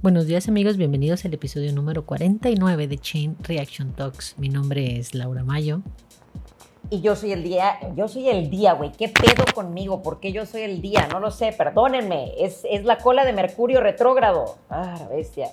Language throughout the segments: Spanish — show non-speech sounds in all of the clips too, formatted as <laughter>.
Buenos días amigos, bienvenidos al episodio número 49 de Chain Reaction Talks. Mi nombre es Laura Mayo. Y yo soy el día, yo soy el día, güey. ¿Qué pedo conmigo? ¿Por qué yo soy el día? No lo sé, perdónenme. Es, es la cola de Mercurio retrógrado. Ah, bestia.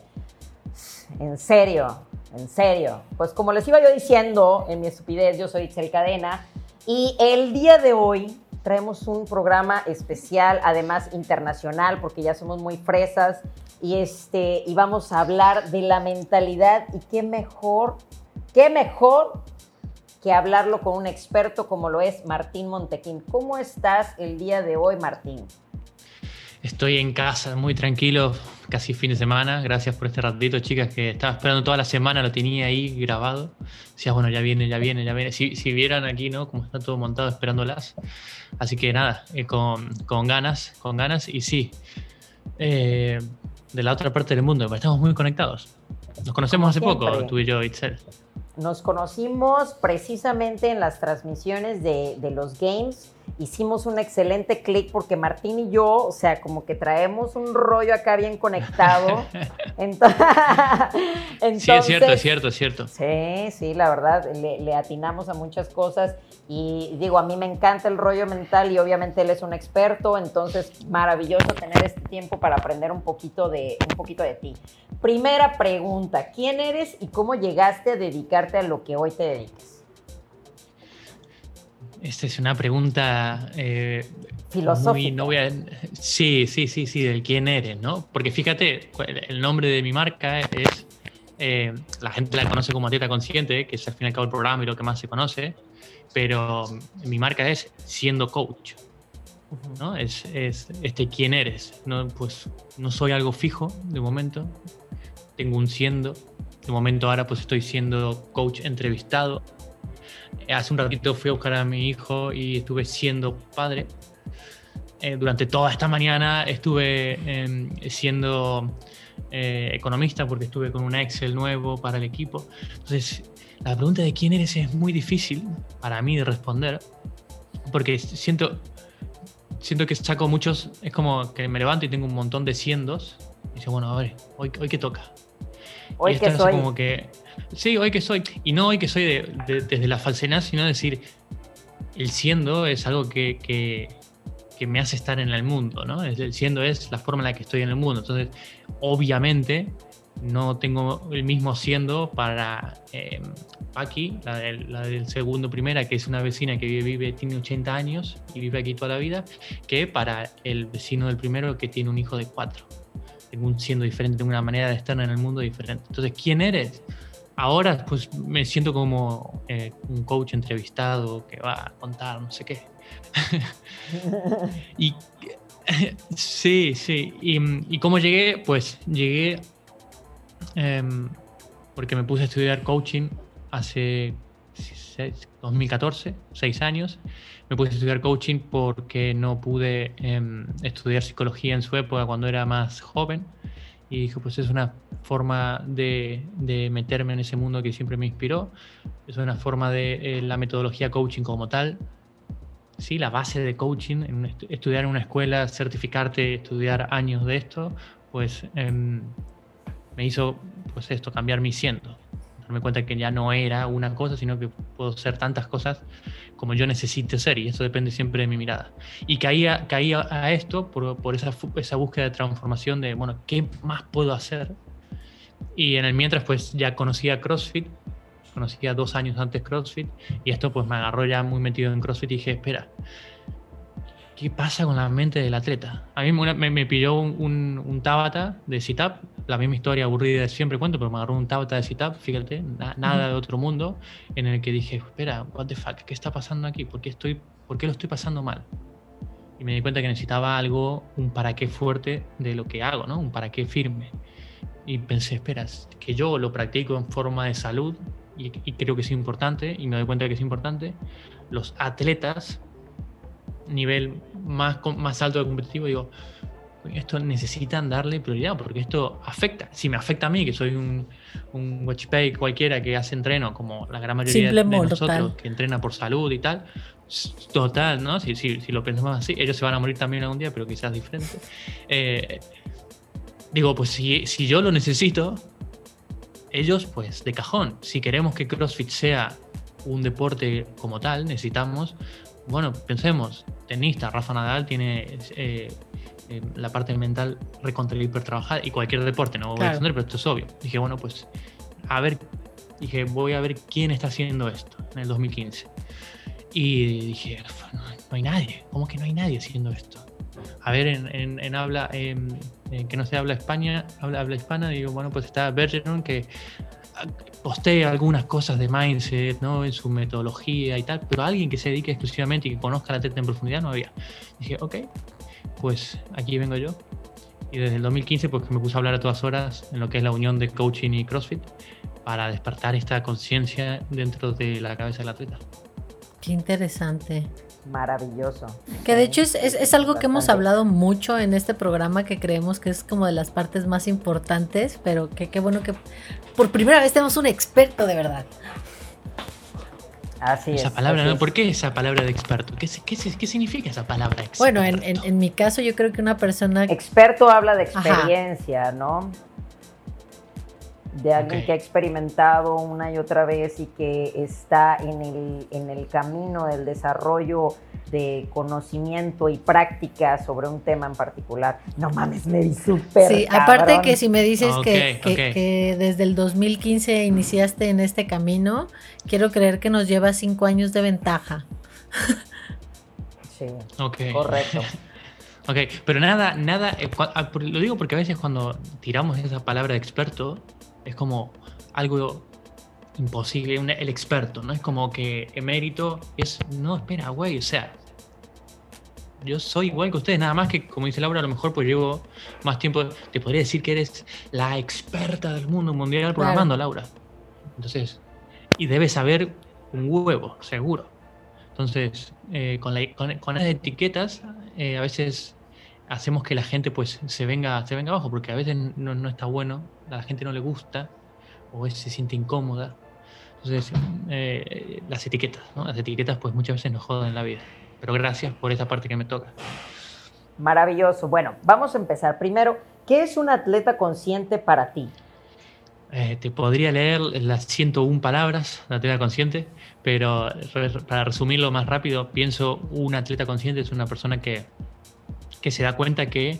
En serio, en serio. Pues como les iba yo diciendo en mi estupidez, yo soy Itzel Cadena. Y el día de hoy traemos un programa especial, además internacional, porque ya somos muy fresas y, este, y vamos a hablar de la mentalidad y qué mejor, qué mejor que hablarlo con un experto como lo es Martín Montequín. ¿Cómo estás el día de hoy, Martín? Estoy en casa, muy tranquilo, casi fin de semana. Gracias por este ratito, chicas, que estaba esperando toda la semana, lo tenía ahí grabado. Decías, bueno, ya viene, ya viene, ya viene. Si, si vieran aquí, ¿no? Como está todo montado esperándolas. Así que nada, eh, con, con, ganas, con ganas. Y sí, eh, de la otra parte del mundo, estamos muy conectados. Nos conocemos hace poco, tú y yo, Itzel. Nos conocimos precisamente en las transmisiones de, de los games hicimos un excelente clic porque Martín y yo, o sea, como que traemos un rollo acá bien conectado. <laughs> Entonces, <laughs> sí, es cierto, es cierto, es cierto. Sí, sí, la verdad, le, atinamos a muchas cosas y digo, a mí me encanta el rollo mental y obviamente él es un experto, entonces maravilloso tener este tiempo para aprender un poquito de, un poquito de ti. Primera pregunta, ¿quién eres y cómo llegaste a dedicarte a lo que hoy te dedicas? Esta es una pregunta eh, filosófica. no sí, sí, sí, sí, del quién eres, ¿no? Porque fíjate, el nombre de mi marca es, eh, la gente la conoce como Atleta Consciente, que es al fin y al cabo el programa y lo que más se conoce, pero mi marca es siendo coach. ¿no? Es, es, este quién eres. ¿no? Pues no soy algo fijo de momento. Tengo un siendo. De momento ahora pues estoy siendo coach entrevistado Hace un ratito fui a buscar a mi hijo y estuve siendo padre. Eh, durante toda esta mañana estuve em, siendo eh, economista porque estuve con un Excel nuevo para el equipo. Entonces, la pregunta de quién eres es muy difícil para mí de responder porque siento, siento que saco muchos, es como que me levanto y tengo un montón de siendos y digo, bueno, a ver, hoy, hoy qué toca. Hoy que soy. Como que, sí, hoy que soy. Y no hoy que soy desde la falsedad, sino decir, el siendo es algo que, que, me hace estar en el mundo, ¿no? El siendo es la forma en la que estoy en el mundo. Entonces, obviamente, no tengo el mismo siendo para eh, la del, la del, segundo primera, que es una vecina que vive, tiene 80 años y vive aquí toda la vida, que para el vecino del primero que tiene un hijo de 4 tengo siendo diferente, tengo una manera de estar en el mundo diferente. Entonces, ¿quién eres? Ahora, pues me siento como eh, un coach entrevistado que va a contar no sé qué. <laughs> y sí, sí. Y, cómo llegué? Pues llegué em, porque me puse a estudiar coaching hace 2014, seis años. Puse a estudiar coaching porque no pude em, estudiar psicología en su época cuando era más joven. Y dije, pues es una forma de, meterme en ese mundo que siempre me inspiró. Es una forma de eh, la metodología coaching como tal. Sí, la base de coaching, estudiar en una escuela, certificarte, estudiar años de esto, pues em, me hizo pues esto, cambiar mi siento darme cuenta que ya no era una cosa, sino que puedo ser tantas cosas como yo necesite ser, y eso depende siempre de mi mirada. Y caía a esto por, por esa, esa búsqueda de transformación de, bueno, ¿qué más puedo hacer? Y en el mientras, pues ya conocía CrossFit, conocía dos años antes CrossFit, y esto pues me agarró ya muy metido en CrossFit y dije, espera, ¿qué pasa con la mente del atleta? A mí me, me pilló un, un, un, Tabata de Sit-Up, la misma historia aburrida de siempre cuento, pero me agarró un Tabata de Sit-Up, fíjate, nada de otro mundo, en el que dije, espera, what the fuck, ¿qué está pasando aquí? ¿Por qué, estoy, ¿Por qué lo estoy pasando mal? Y me di cuenta que necesitaba algo, un para qué fuerte de lo que hago, ¿no? Un para qué firme. Y pensé, espera, que yo lo practico en forma de salud, y, y creo que es importante, y me doy cuenta de que es importante, los atletas nivel más, más alto de competitivo, digo, esto necesitan darle prioridad porque esto afecta. Si me afecta a mí, que soy un, un watchpay cualquiera que hace entreno, como la gran mayoría de nosotros que entrena por salud y tal, total, ¿no? Si, si, si, lo pensamos así, ellos se van a morir también algún día, pero quizás diferente. Eh, digo, pues si, si yo lo necesito, ellos pues de cajón. Si queremos que CrossFit sea un deporte como tal, necesitamos, bueno, pensemos, tenista, Rafa Nadal tiene eh, eh, la parte mental recontra hiper trabajada y cualquier deporte, no voy a entender, pero esto es obvio. Dije, bueno, pues a ver, dije, voy a ver quién está haciendo esto en el 2015. Y dije, no, hay nadie, ¿cómo que no hay nadie haciendo esto? A ver, en, habla, en, que no se habla España, habla, habla hispana, digo, bueno, pues está Bergeron que postea algunas cosas de mindset, ¿no? En su metodología y tal, pero alguien que se dedique exclusivamente y que conozca la teta en profundidad no había. Dije, ok, pues aquí vengo yo. Y desde el 2015 pues me puse a hablar a todas horas en lo que es la unión de coaching y CrossFit para despertar esta conciencia dentro de la cabeza del atleta. Qué interesante. Maravilloso. Que de hecho es, es, algo que hemos hablado mucho en este programa que creemos que es como de las partes más importantes, pero que qué bueno que por primera vez tenemos un experto de verdad. Así esa palabra, ¿no? ¿Por qué esa palabra de experto? ¿Qué, qué, qué significa esa palabra experto? Bueno, en, en, mi caso yo creo que una persona... Experto habla de experiencia, ¿no? de alguien que ha experimentado una y otra vez y que está en el, en el camino del desarrollo de conocimiento y práctica sobre un tema en particular. No mames, me di súper. Sí, aparte que si me dices que, que, desde el 2015 iniciaste en este camino, quiero creer que nos lleva cinco años de ventaja. Sí, correcto. <laughs> ok, pero nada, nada, eh, ah, lo digo porque a veces cuando tiramos esa palabra de experto, es como algo imposible, el experto, ¿no? Es como que emérito es, no, espera, güey, o sea, yo soy igual que ustedes, nada más que, como dice Laura, a lo mejor pues llevo más tiempo, te podría decir que eres la experta del mundo mundial programando, Laura. Entonces, y debes saber un huevo, seguro. Entonces, eh, con, las etiquetas, eh, a veces hacemos que la gente pues se venga, se venga abajo, porque a veces no, no está bueno, a la gente no le gusta, o se siente incómoda. Entonces, eh, las etiquetas, ¿no? Las etiquetas pues muchas veces nos joden la vida. Pero gracias por esta parte que me toca. Maravilloso. Bueno, vamos a empezar. Primero, ¿qué es un atleta consciente para ti? Eh, te podría leer las 101 palabras de atleta consciente, pero para resumirlo más rápido, pienso un atleta consciente es una persona que que se da cuenta que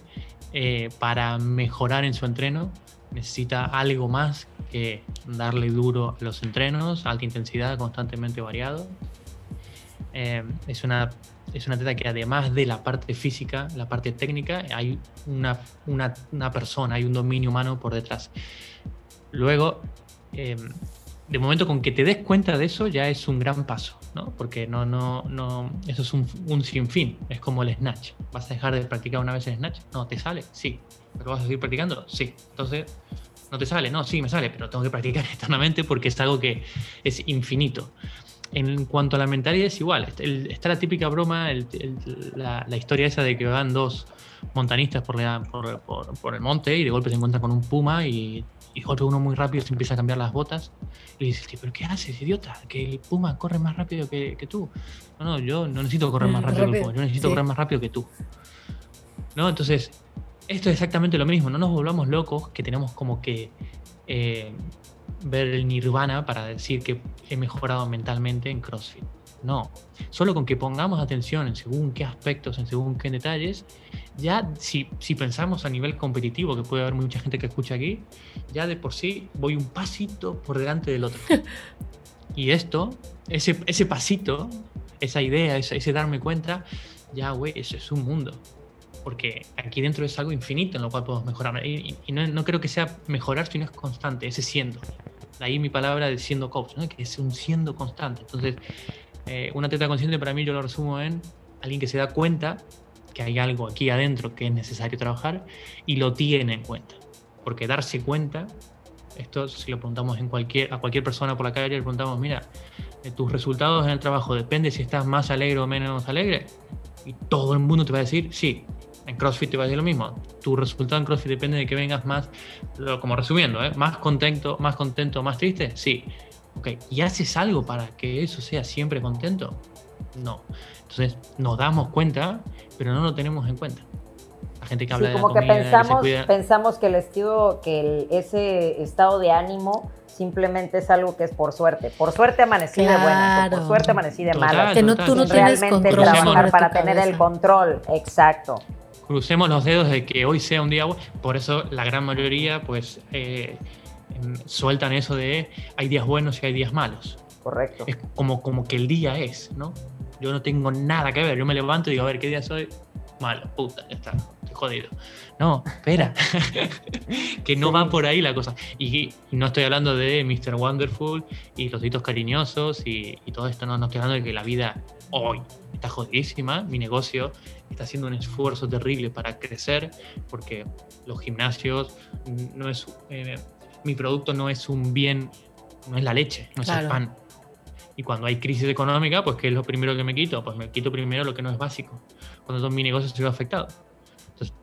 eh, para mejorar en su entreno necesita algo más que darle duro a los entrenos, alta intensidad, constantemente variado. Eh, es, una, es una atleta que además de la parte física, la parte técnica, hay una, una, persona, hay un dominio humano por detrás. Luego, eh, de momento con que te des cuenta de eso ya es un gran paso, ¿no? Porque no, no, no, eso es un, un sinfín, es como el snatch. ¿Vas a dejar de practicar una vez el snatch? No, ¿te sale? Sí. ¿Pero vas a seguir practicando? Sí. Entonces, ¿no te sale? No, sí, me sale, pero tengo que practicar <laughs> eternamente porque es algo que es infinito. En cuanto a la mentalidad es igual, está la típica broma, la, la, historia esa de que van dos montanistas por, por, por, por el monte y de golpe se encuentran con un puma y y de uno muy rápido se empieza a cambiar las botas y dice, ¿pero qué haces, idiota? Que el Puma corre más rápido que, tú. No, no, yo no necesito correr <laughs> más rápido que el Puma, yo necesito correr más rápido que tú. ¿No? Entonces, esto es exactamente lo mismo, no nos volvamos locos que tenemos como que eh, ver el nirvana para decir que he mejorado mentalmente en CrossFit. No, solo con que pongamos atención en según qué aspectos, en según qué detalles, ya si, si pensamos a nivel competitivo, que puede haber mucha gente que escucha aquí, ya de por sí voy un pasito por delante del otro. <laughs> y esto, ese, ese pasito, esa idea, ese, darme cuenta, ya, güey, eso es un mundo porque aquí dentro es algo infinito en lo cual podemos mejorar. Y, no, no, creo que sea mejorar, sino es constante, ese siendo. De ahí mi palabra de siendo coach, ¿no? que es un siendo constante. Entonces, eh, una teta consciente para mí yo lo resumo en alguien que se da cuenta que hay algo aquí adentro que es necesario trabajar y lo tiene en cuenta. Porque darse cuenta, esto si lo preguntamos en cualquier, a cualquier persona por la calle, le preguntamos, mira, de tus resultados en el trabajo depende si estás más alegre o menos alegre. Y todo el mundo te va a decir, sí, en CrossFit te va a decir lo mismo. Tu resultado en CrossFit depende de que vengas más, como resumiendo, ¿eh? más contento, más contento, más triste. Sí, Ok, ¿y haces algo para que eso sea siempre contento? No. Entonces nos damos cuenta, pero no lo tenemos en cuenta. gente que habla sí, de la como que comida pensamos, cuida. pensamos que el estilo, que el- ese estado de ánimo simplemente es algo que es por suerte. Por suerte amanecí de Claro. por suerte amanecí de Total, malas. Que no, tú no tienes realmente control trabajar para tener el control. Exacto. Crucemos los dedos de que hoy sea un día bueno. Por eso la gran mayoría, pues, eh, em, sueltan eso de hay días buenos y hay días malos. Correcto. Es como, como que el día es, ¿no? Yo no tengo nada que ver. Yo me levanto y digo, a ver, ¿qué día soy? Malo, puta, ya está, estoy jodido. No, espera. <laughs> que no va por ahí la cosa. Y, y no estoy hablando de Mr. Wonderful y los ditos cariñosos y, y todo esto. No, no estoy hablando de que la vida hoy está jodidísima. Mi negocio está haciendo un esfuerzo terrible para crecer porque los gimnasios no es. eh, mi producto no es un bien, no es la leche, no es el pan. Y cuando hay crisis económica, pues ¿qué es lo primero que me quito? Pues me quito primero lo que no es básico. Cuando todo mi negocio se ve afectado. Entonces,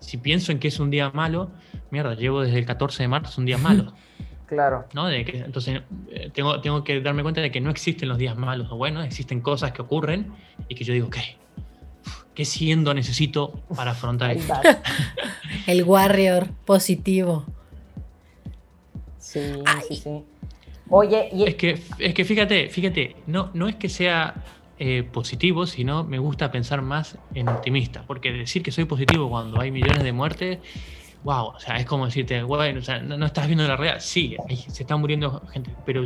si pienso en que es un día malo, mierda, llevo desde el 14 de marzo un día <laughs> malo. Claro. ¿no? De que, entonces, eh, tengo, tengo que darme cuenta de que no existen los días malos o buenos, existen cosas que ocurren y que yo digo, ¿qué? ¿Qué siendo necesito para afrontar esto? <laughs> El warrior positivo. Sí, sí, sí. Oye, y Es que, es que fíjate, fíjate, no, no es que sea eh, positivo, sino me gusta pensar más en optimista, porque decir que soy positivo cuando hay millones de muertes, wow, o sea, es como decirte, bueno, o sea, no, no estás viendo la realidad, sí, hay- se está muriendo gente, pero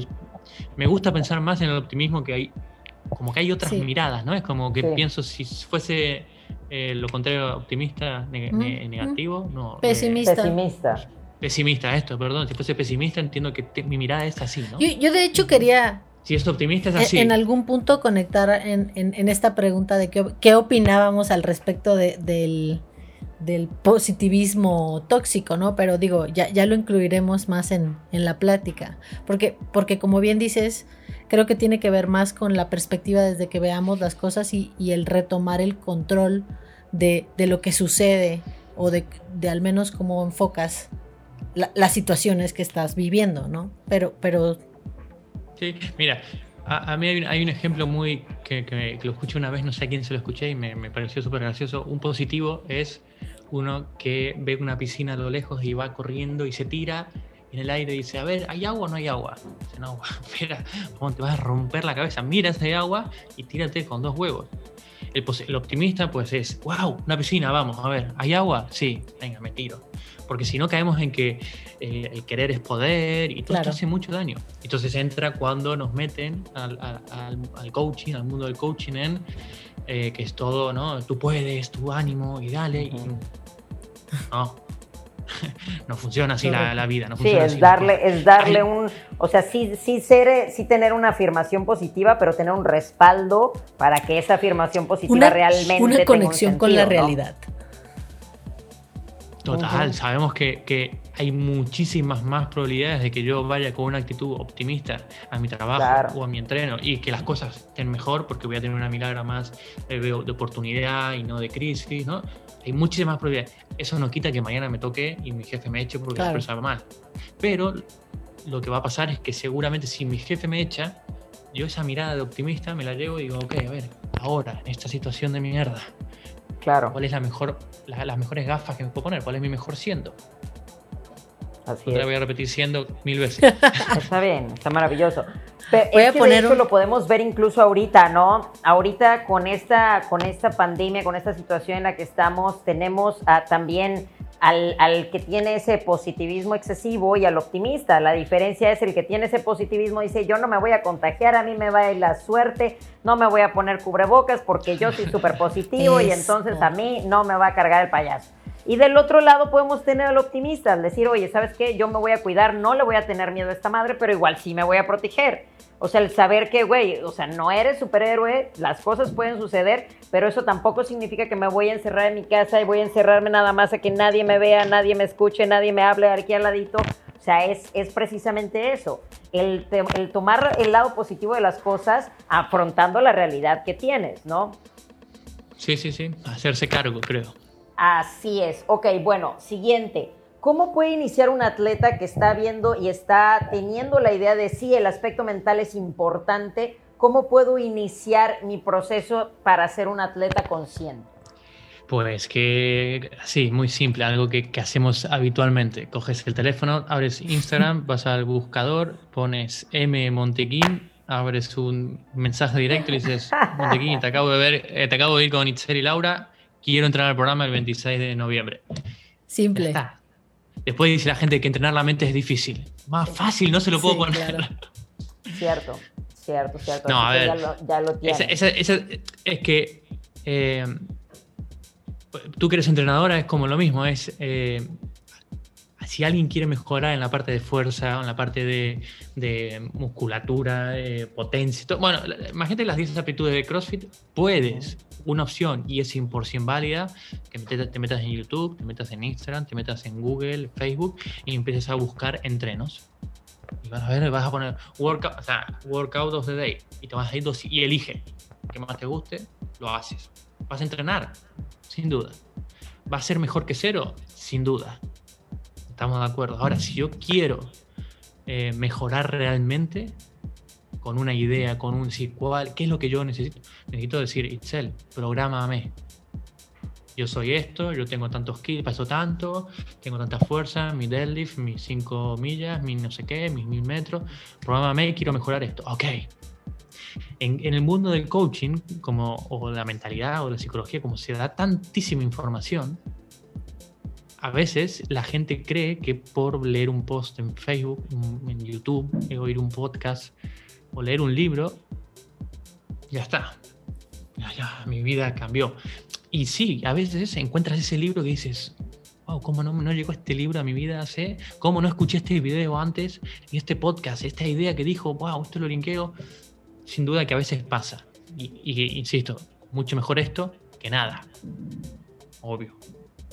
me gusta pensar más en el optimismo que hay, como que hay otras Sí. miradas, ¿no? Es como que Sí. pienso si fuese eh, lo contrario optimista, ne- ne- negativo, no. eh, Pesimista. pesimista. pesimista, esto, perdón, si fuese pesimista entiendo que te- mi mirada es así, ¿no? Yo, yo de hecho quería Si es optimista es así. en algún punto conectar en, en- en esta pregunta de qué, qué opinábamos al respecto de- del, del positivismo tóxico, ¿no? Pero digo, ya, ya lo incluiremos más en, en la plática. Porque, porque como bien dices, creo que tiene que ver más con la perspectiva desde que veamos las cosas y, y el retomar el control de, de lo que sucede o de, de al menos cómo enfocas la- las situaciones que estás viviendo, ¿no? Pero, pero Sí, mira, a, a mí hay un, hay un ejemplo muy que, que- que lo escuché una vez, no sé a quién se lo escuché y me, me pareció súper gracioso. Un positivo es uno que ve una piscina a lo lejos y va corriendo y se tira en el aire y dice, a ver, ¿hay agua o no hay agua? Dice, no, <laughs> espera, ¿cómo te vas a romper la cabeza? Mira si hay agua y tírate con dos huevos. El, el optimista pues es, wow, una piscina, vamos, a ver, ¿hay agua? Sí, venga, me tiro. Porque si no caemos en que eh, el querer es poder y todo Claro. esto hace mucho daño. Entonces entra cuando nos meten al, al- al- coaching, al mundo del coaching en eh, que es todo, ¿no? Tú puedes, tu ánimo y dale. y- Ujú. no. <laughs> no funciona así la, la vida. No Sí, es así. darle, es darle Ay. un, o sea, sí, sí ser, eh, sí tener una afirmación positiva, pero tener un respaldo para que esa afirmación positiva una, realmente una tenga un conexión con la sentido, ¿no? realidad. Total, Ujú. sabemos que, que hay muchísimas más probabilidades de que yo vaya con una actitud optimista a mi trabajo Claro. o a mi entreno y que las cosas estén mejor porque voy a tener una milagro más eh, de oportunidad y no de crisis, ¿no? Hay muchísimas probabilidades. Eso no quita que mañana me toque y mi jefe me eche porque Claro. la empresa va mal. Pero lo que va a pasar es que seguramente si mi jefe me echa, yo esa mirada de optimista me la llevo y digo, ok, a ver, ahora, en esta situación de mierda, Claro, ¿cuál es la mejor, la- las mejores gafas que me puedo poner? ¿Cuál es mi mejor siendo? así No te la es. voy a repetir siendo mil veces. <laughs> Está bien, está maravilloso. Pero Voy es a que poner de hecho un- lo podemos ver incluso ahorita, ¿no? Ahorita con esta, con esta pandemia, con esta situación en la que estamos, tenemos a- también al, al que tiene ese positivismo excesivo y al optimista. La diferencia es el que tiene ese positivismo dice, yo no me voy a contagiar, a mí me va a ir la suerte, no me voy a poner cubrebocas porque yo soy súper positivo y <laughs> entonces a mí no me va a cargar el payaso. Y del otro lado podemos tener al optimista, decir, oye, ¿sabes qué? Yo me voy a cuidar, no le voy a tener miedo a esta madre, pero igual sí me voy a proteger. O sea, el saber que, güey, o sea, no eres superhéroe, las cosas pueden suceder, pero eso tampoco significa que me voy a encerrar en mi casa y voy a encerrarme nada más a que nadie me vea, nadie me escuche, nadie me hable aquí al ladito. O sea, es, es precisamente eso, el tomar el lado positivo de las cosas afrontando la realidad que tienes, ¿no? Sí, sí, sí. Hacerse cargo, creo. Así es. Ok, bueno, siguiente. ¿Cómo puede iniciar un atleta que está viendo y está teniendo la idea de sí, el aspecto mental es importante? ¿Cómo puedo iniciar mi proceso para ser un atleta consciente? Pues que, sí, muy simple, algo que, que, hacemos habitualmente. Coges el teléfono, abres Instagram, <laughs> vas al buscador, pones M Montequín, abres un mensaje directo y dices, Montequín, te acabo de ver, eh, te acabo de ir con Itzel y Laura, quiero entrar al programa el 26 de noviembre. Simple. Después dice la gente que entrenar la mente es difícil. Más fácil, no se lo puedo poner. <laughs> Cierto, cierto, cierto. No, a ver, ya lo, ya es que eh, tú que eres entrenadora es como lo mismo, es eh, si alguien quiere mejorar en la parte de fuerza, en la parte de, musculatura, potencia, bueno, imagínate las 10 aptitudes de CrossFit, puedes, una opción y es 100% válida, que te, metas en YouTube, te metas en Instagram, te metas en Google, Facebook y empieces a buscar entrenos. Y vas a ver, vas a poner workout, o sea, workout of the day y te vas a ir dos, y elige que más te guste, lo haces. Vas a entrenar, sin duda. ¿Va a ser mejor que cero? Sin duda. Estamos de acuerdo. Ahora, si yo quiero eh, mejorar realmente con una idea, con un decir, ¿cuál, ¿qué es lo que yo necesito? Necesito decir, Itzel, prográmame. Yo soy esto, yo tengo tantos kilos, paso tanto, tengo tanta fuerza, mi deadlift, mis 5 millas, mi no sé qué, mis 1000 metros. Prográmame, quiero mejorar esto. Ok, en, el mundo del coaching, como, o la mentalidad o la psicología, como se da tantísima información, a veces la gente cree que por leer un post en Facebook, en YouTube, oír un podcast o leer un libro, ya está. Ya, ya, mi vida cambió. Y sí, a veces encuentras ese libro que dices, wow, ¿cómo no, no llegó este libro a mi vida hace? ¿Cómo no escuché este video antes? Y este podcast, esta idea que dijo, wow, esto lo linkeo sin duda que a veces pasa. Y, insisto, mucho mejor esto que nada. Obvio.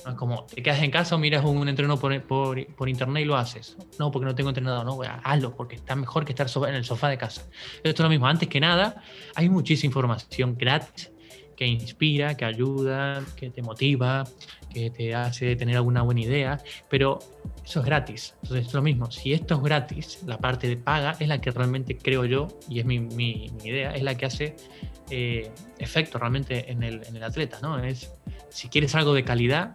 Es como te quedas en casa o miras un, entreno por, por, internet y lo haces. No, porque no tengo entrenador. No, hazlo, porque está mejor que estar en el sofá de casa. Esto es lo mismo. Antes que nada, hay muchísima información gratis que inspira, que ayuda, que te motiva, que te hace tener alguna buena idea, pero eso es gratis. Entonces es lo mismo, si esto es gratis, la parte de paga es la que realmente creo yo, y es mi, mi, idea, es la que hace eh, efecto realmente en el, en el, atleta, ¿no? Es, si quieres algo de calidad,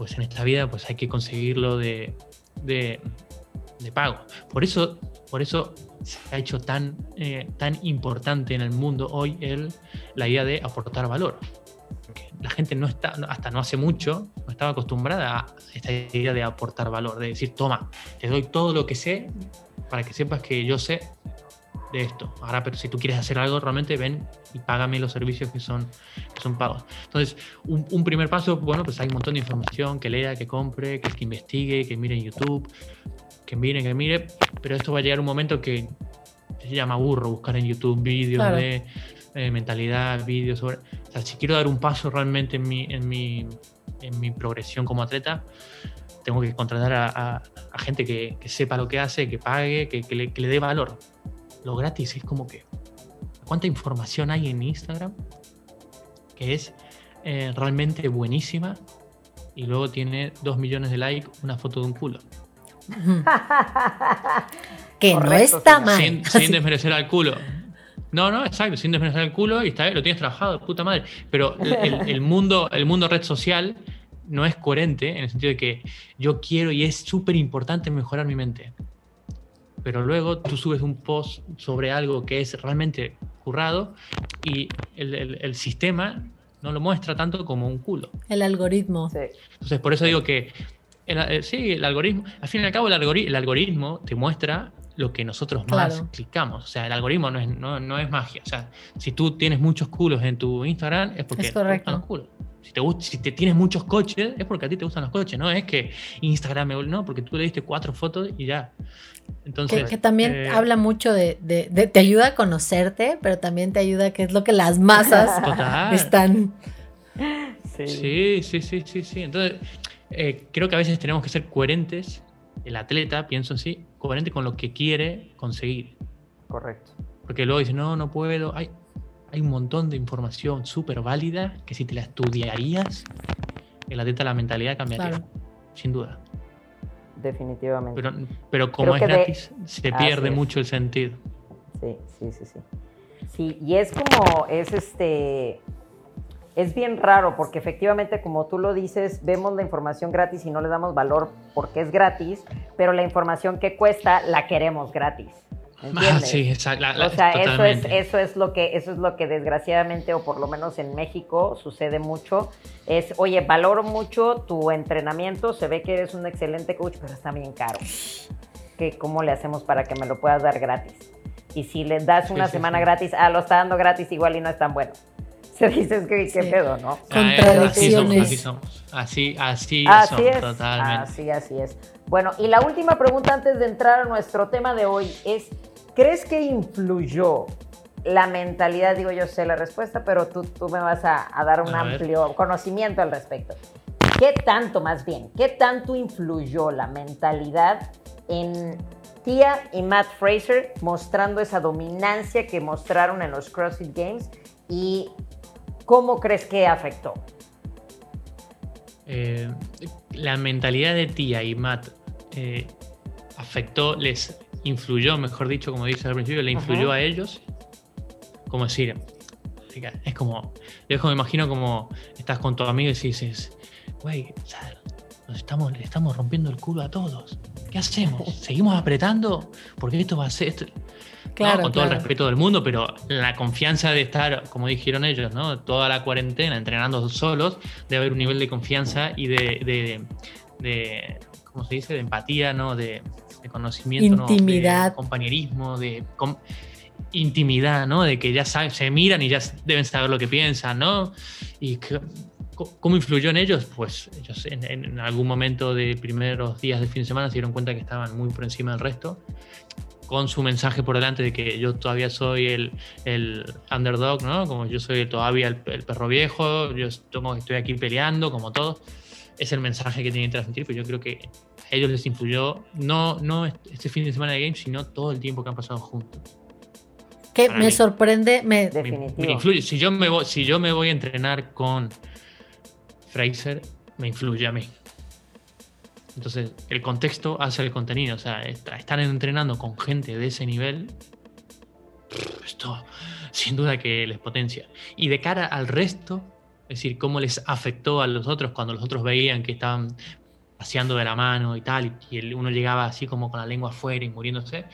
pues en esta vida pues hay que conseguirlo de, de, pago. Por eso, por eso se ha hecho tan, eh, tan importante en el mundo hoy el, la idea de aportar valor. la gente no está, hasta no hace mucho, no estaba acostumbrada a esta idea de aportar valor, de decir, toma, te doy todo lo que sé para que sepas que yo sé de esto. Ahora, pero si tú quieres hacer algo, realmente ven y págame los servicios que son, que son pagos. Entonces, un, un, primer paso, bueno, pues hay un montón de información, que lea, que compre, que, que investigue, que mire en YouTube, que mire, que mire, pero esto va a llegar un momento que se llama burro buscar en YouTube vídeos de eh, mentalidad, vídeos sobre... O sea, si quiero dar un paso realmente en mi, en mi, en mi progresión como atleta, tengo que contratar a, gente que, sepa lo que hace, que pague, que, le, dé valor. Lo gratis es como que... ¿Cuánta información hay en Instagram? Que es eh, realmente buenísima y luego tiene dos millones de likes una foto de un culo. <laughs> que no está mal. <laughs> Sin, desmerecer al culo. No, no, exacto, sin desmerecer al culo y está bien, lo tienes trabajado, puta madre. Pero <laughs> el, mundo, el mundo red social no es coherente en el sentido de que yo quiero y es súper importante mejorar mi mente. Pero luego tú subes un post sobre algo que es realmente currado y el, sistema no lo muestra tanto como un culo. El algoritmo. Entonces, por eso digo que eh, sí, el algoritmo, al fin y al cabo el, algoritmo, te muestra lo que nosotros más clicamos. O sea, el algoritmo no es, no, es magia. O sea, si tú tienes muchos culos en tu Instagram, es porque te gustan los culos. Si te, si te tienes muchos coches, es porque a ti te gustan los coches. No es que Instagram me no, porque tú le diste cuatro fotos y ya. Entonces, que, también eh, habla mucho de, Te ayuda a conocerte, pero también te ayuda a que es lo que las masas <laughs> están. Sí. sí, sí, sí, sí. Entonces, eh, creo que a veces tenemos que ser coherentes, el atleta, pienso así, coherente con lo que quiere conseguir. Correcto. Porque luego dice, no, no puedo. Hay, hay un montón de información súper válida que si te la estudiarías, el atleta la mentalidad cambiaría. Sin duda. Definitivamente. Pero, pero como es gratis, se pierde mucho el sentido. Sí, sí, sí, sí. Sí, y es como, es este es bien raro porque efectivamente, como tú lo dices, vemos la información gratis y no le damos valor porque es gratis, pero la información que cuesta la queremos gratis. Ah, sí, exacto. o sea, eso es, eso es lo que, eso es lo que desgraciadamente, o por lo menos en México, sucede mucho. Es, oye, valoro mucho tu entrenamiento, se ve que eres un excelente coach, pero está bien caro. ¿Qué, ¿Cómo le hacemos para que me lo puedas dar gratis? Y si le das una semana gratis, ah, lo está dando gratis igual y no es tan bueno. <laughs> Se dices que qué pedo, ¿no? Contradicciones. Así somos, así así, así, es, totalmente. Así, así es. Bueno, y la última pregunta antes de entrar a nuestro tema de hoy es, ¿crees que influyó la mentalidad? Digo, yo sé la respuesta, pero tú, tú me vas a, dar un amplio conocimiento al respecto. ¿Qué tanto, más bien, qué tanto influyó la mentalidad en Tia y Matt Fraser mostrando esa dominancia que mostraron en los CrossFit Games y cómo crees que afectó? Eh, la mentalidad de Tia y Matt eh, afectó, les influyó, mejor dicho, como dices al principio, le influyó a ellos. Como decir, es como, yo me imagino como estás con tu amigo y dices, güey, nos estamos, le estamos rompiendo el culo a todos. ¿Qué hacemos? ¿Seguimos apretando? Porque esto va a ser... Claro, con todo el respeto del mundo, pero la confianza de estar, como dijeron ellos, ¿no? toda la cuarentena entrenando solos, de haber un nivel de confianza y de, de, ¿cómo se dice? De empatía, ¿no? De, conocimiento, intimidad, de compañerismo, de intimidad, ¿no? De que ya saben, se miran y ya deben saber lo que piensan, ¿no? Y ¿Cómo influyó en ellos? Pues ellos en, en, algún momento de primeros días de fin de semana se dieron cuenta que estaban muy por encima del resto con su mensaje por delante de que yo todavía soy el, el underdog, ¿no? Como yo soy todavía el, perro viejo, yo estoy aquí peleando, como todos. Es el mensaje que tienen que transmitir, pero yo creo que a ellos les influyó, no, no este fin de semana de Games, sino todo el tiempo que han pasado juntos. Que me sorprende, me, me, influye. Si yo me, voy, si yo me voy a entrenar con Fraser, me influye a mí. Entonces, el contexto hace el contenido. O sea, están entrenando con gente de ese nivel. Esto, sin duda que les potencia. Y de cara al resto, es decir, cómo les afectó a los otros cuando los otros veían que estaban paseando de la mano y tal, y uno llegaba así como con la lengua afuera y muriéndose.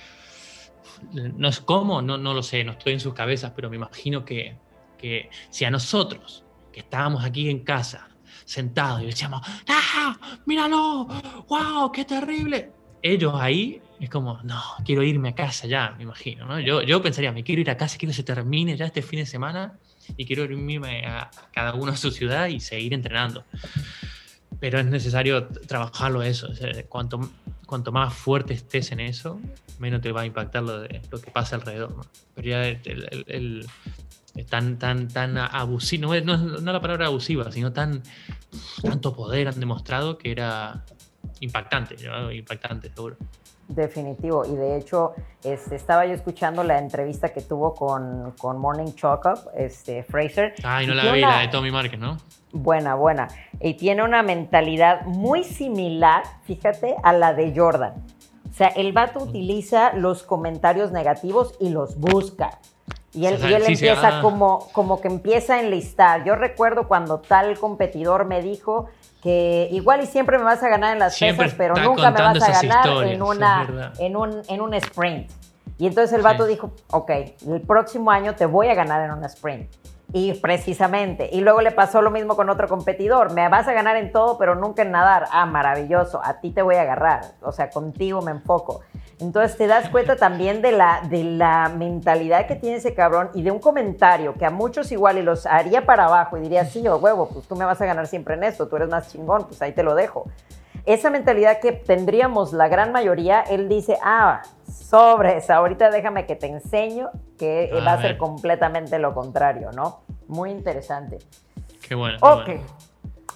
No es cómo, no, no lo sé, no estoy en sus cabezas, pero me imagino que, que si a nosotros, que estábamos aquí en casa, sentados y decíamos, ¡ah! ¡Míralo! ¡Wow! ¡Qué terrible! Ellos ahí es como, no, quiero irme a casa ya, me imagino. ¿no? Yo, yo pensaría, me quiero ir a casa, quiero que se termine ya este fin de semana y quiero irme a cada uno a su ciudad y seguir entrenando. Pero es necesario trabajarlo eso. cuanto, cuanto más fuerte estés en eso, menos te va a impactar lo, de, lo que pasa alrededor. Pero ya el, tan, tan, tan abusivo, no, no, la palabra abusiva, sino tan tanto poder han demostrado que era impactante, impactante seguro. Definitivo, y de hecho este, estaba yo escuchando la entrevista que tuvo con, con Morning Chalk Up, este, Fraser. Ay, no la vi, la de Tommy Márquez, ¿no? Buena, buena. Y tiene una mentalidad muy similar, fíjate, a la de Jordan. O sea, el vato utiliza los comentarios negativos y los busca. Y él, empieza como, como que empieza a enlistar. Yo recuerdo cuando tal competidor me dijo que igual y siempre me vas a ganar en las pesas, pero nunca me vas a ganar en, una, en, un, en un sprint. Y entonces el vato dijo, ok, el próximo año te voy a ganar en un sprint. Y precisamente, y luego le pasó lo mismo con otro competidor, me vas a ganar en todo, pero nunca en nadar. Ah, maravilloso, a ti te voy a agarrar, o sea, contigo me enfoco. Entonces te das cuenta también de la, de la mentalidad que tiene ese cabrón y de un comentario que a muchos igual y los haría para abajo y diría, sí, o huevo, pues tú me vas a ganar siempre en esto, tú eres más chingón, pues ahí te lo dejo. Esa mentalidad que tendríamos la gran mayoría, él dice, ah, sobres, ahorita déjame que te enseño que va a ser completamente lo contrario, ¿no? Muy interesante. Qué bueno. ok.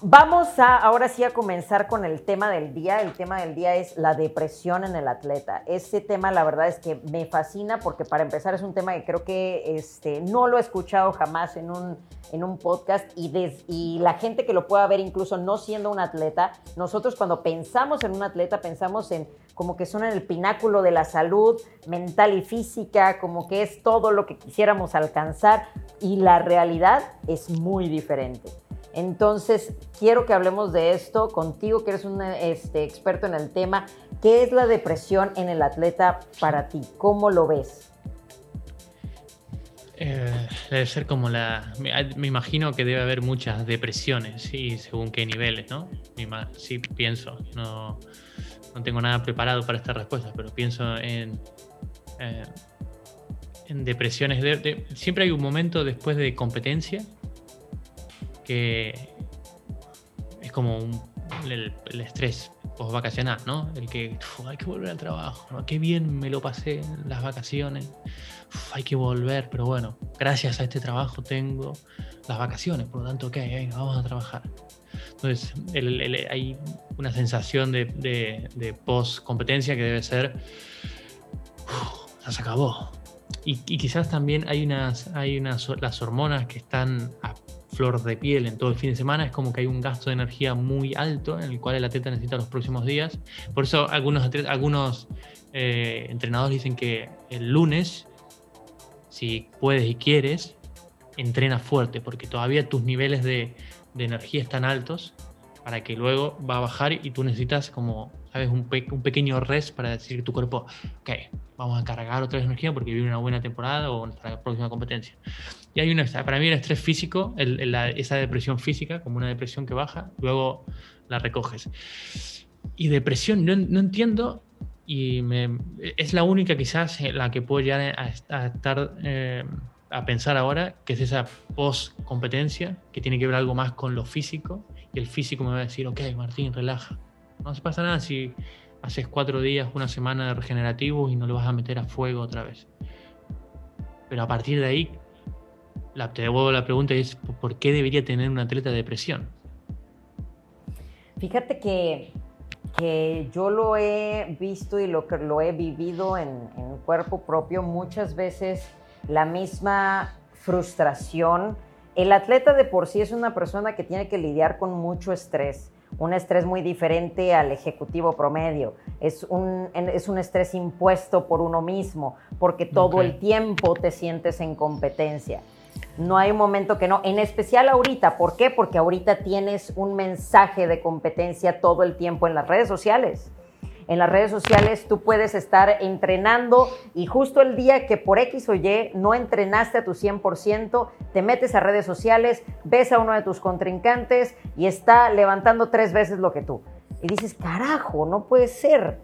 Vamos a ahora sí a comenzar con el tema del día. El tema del día es la depresión en el atleta. Ese tema, la verdad es que me fascina porque para empezar es un tema que creo que este, no lo he escuchado jamás en un, en un podcast y, y la gente que lo pueda ver incluso no siendo un atleta, nosotros cuando pensamos en un atleta pensamos en como que son en el pináculo de la salud mental y física, como que es todo lo que quisiéramos alcanzar y la realidad es muy diferente. Entonces, quiero que hablemos de esto contigo, que eres un este, experto en el tema. ¿Qué es la depresión en el atleta para ti? ¿Cómo lo ves? Eh, debe ser como la. Me, imagino que debe haber muchas depresiones, y según qué niveles, ¿no? Sí, pienso. No, tengo nada preparado para esta respuesta, pero pienso en. Eh, en depresiones. siempre hay un momento después de competencia que es como el, estrés post vacacional, ¿no? El que hay que volver al trabajo, ¿no? Qué bien me lo pasé en las vacaciones, hay que volver, pero bueno, gracias a este trabajo tengo las vacaciones, por lo tanto, ok, vamos a trabajar. Entonces, hay una sensación de, post competencia que debe ser, ya se acabó. Y, quizás también hay unas, hay unas, las hormonas que están a flor de piel en todo el fin de semana, es como que hay un gasto de energía muy alto en el cual el atleta necesita los próximos días. Por eso algunos, algunos eh, entrenadores dicen que el lunes, si puedes y quieres, entrena fuerte, porque todavía tus niveles de, de energía están altos para que luego va a bajar y tú necesitas como, ¿sabes? Un, un pequeño rest para decir tu cuerpo, ok, vamos a cargar otra vez energía porque viene una buena temporada o la próxima competencia. Y hay una, para mí el estrés físico, esa depresión física, como una depresión que baja, luego la recoges. Y depresión, no, no entiendo, y me, es la única quizás la que puedo llegar a, estar... Eh, a pensar ahora, que es esa post-competencia, que tiene que ver algo más con lo físico, y el físico me va a decir, ok, Martín, relaja. No se pasa nada si haces cuatro días, una semana de regenerativo y no lo vas a meter a fuego otra vez. Pero a partir de ahí, la, te devuelvo la pregunta es, ¿por qué debería tener un atleta depresión? Fíjate que, que yo lo he visto y lo, lo he vivido en, en cuerpo propio muchas veces, la misma frustración. El atleta de por sí es una persona que tiene que lidiar con mucho estrés un estrés muy diferente al ejecutivo promedio. Es un, es un estrés impuesto por uno mismo, porque todo el tiempo te sientes en competencia. No hay un momento que no, en especial ahorita. ¿Por qué? Porque ahorita tienes un mensaje de competencia todo el tiempo en las redes sociales en las redes sociales tú puedes estar entrenando y justo el día que por X o Y no entrenaste a tu 100%, te metes a redes sociales, ves a uno de tus contrincantes y está levantando tres veces lo que tú. Y dices, carajo, no puede ser.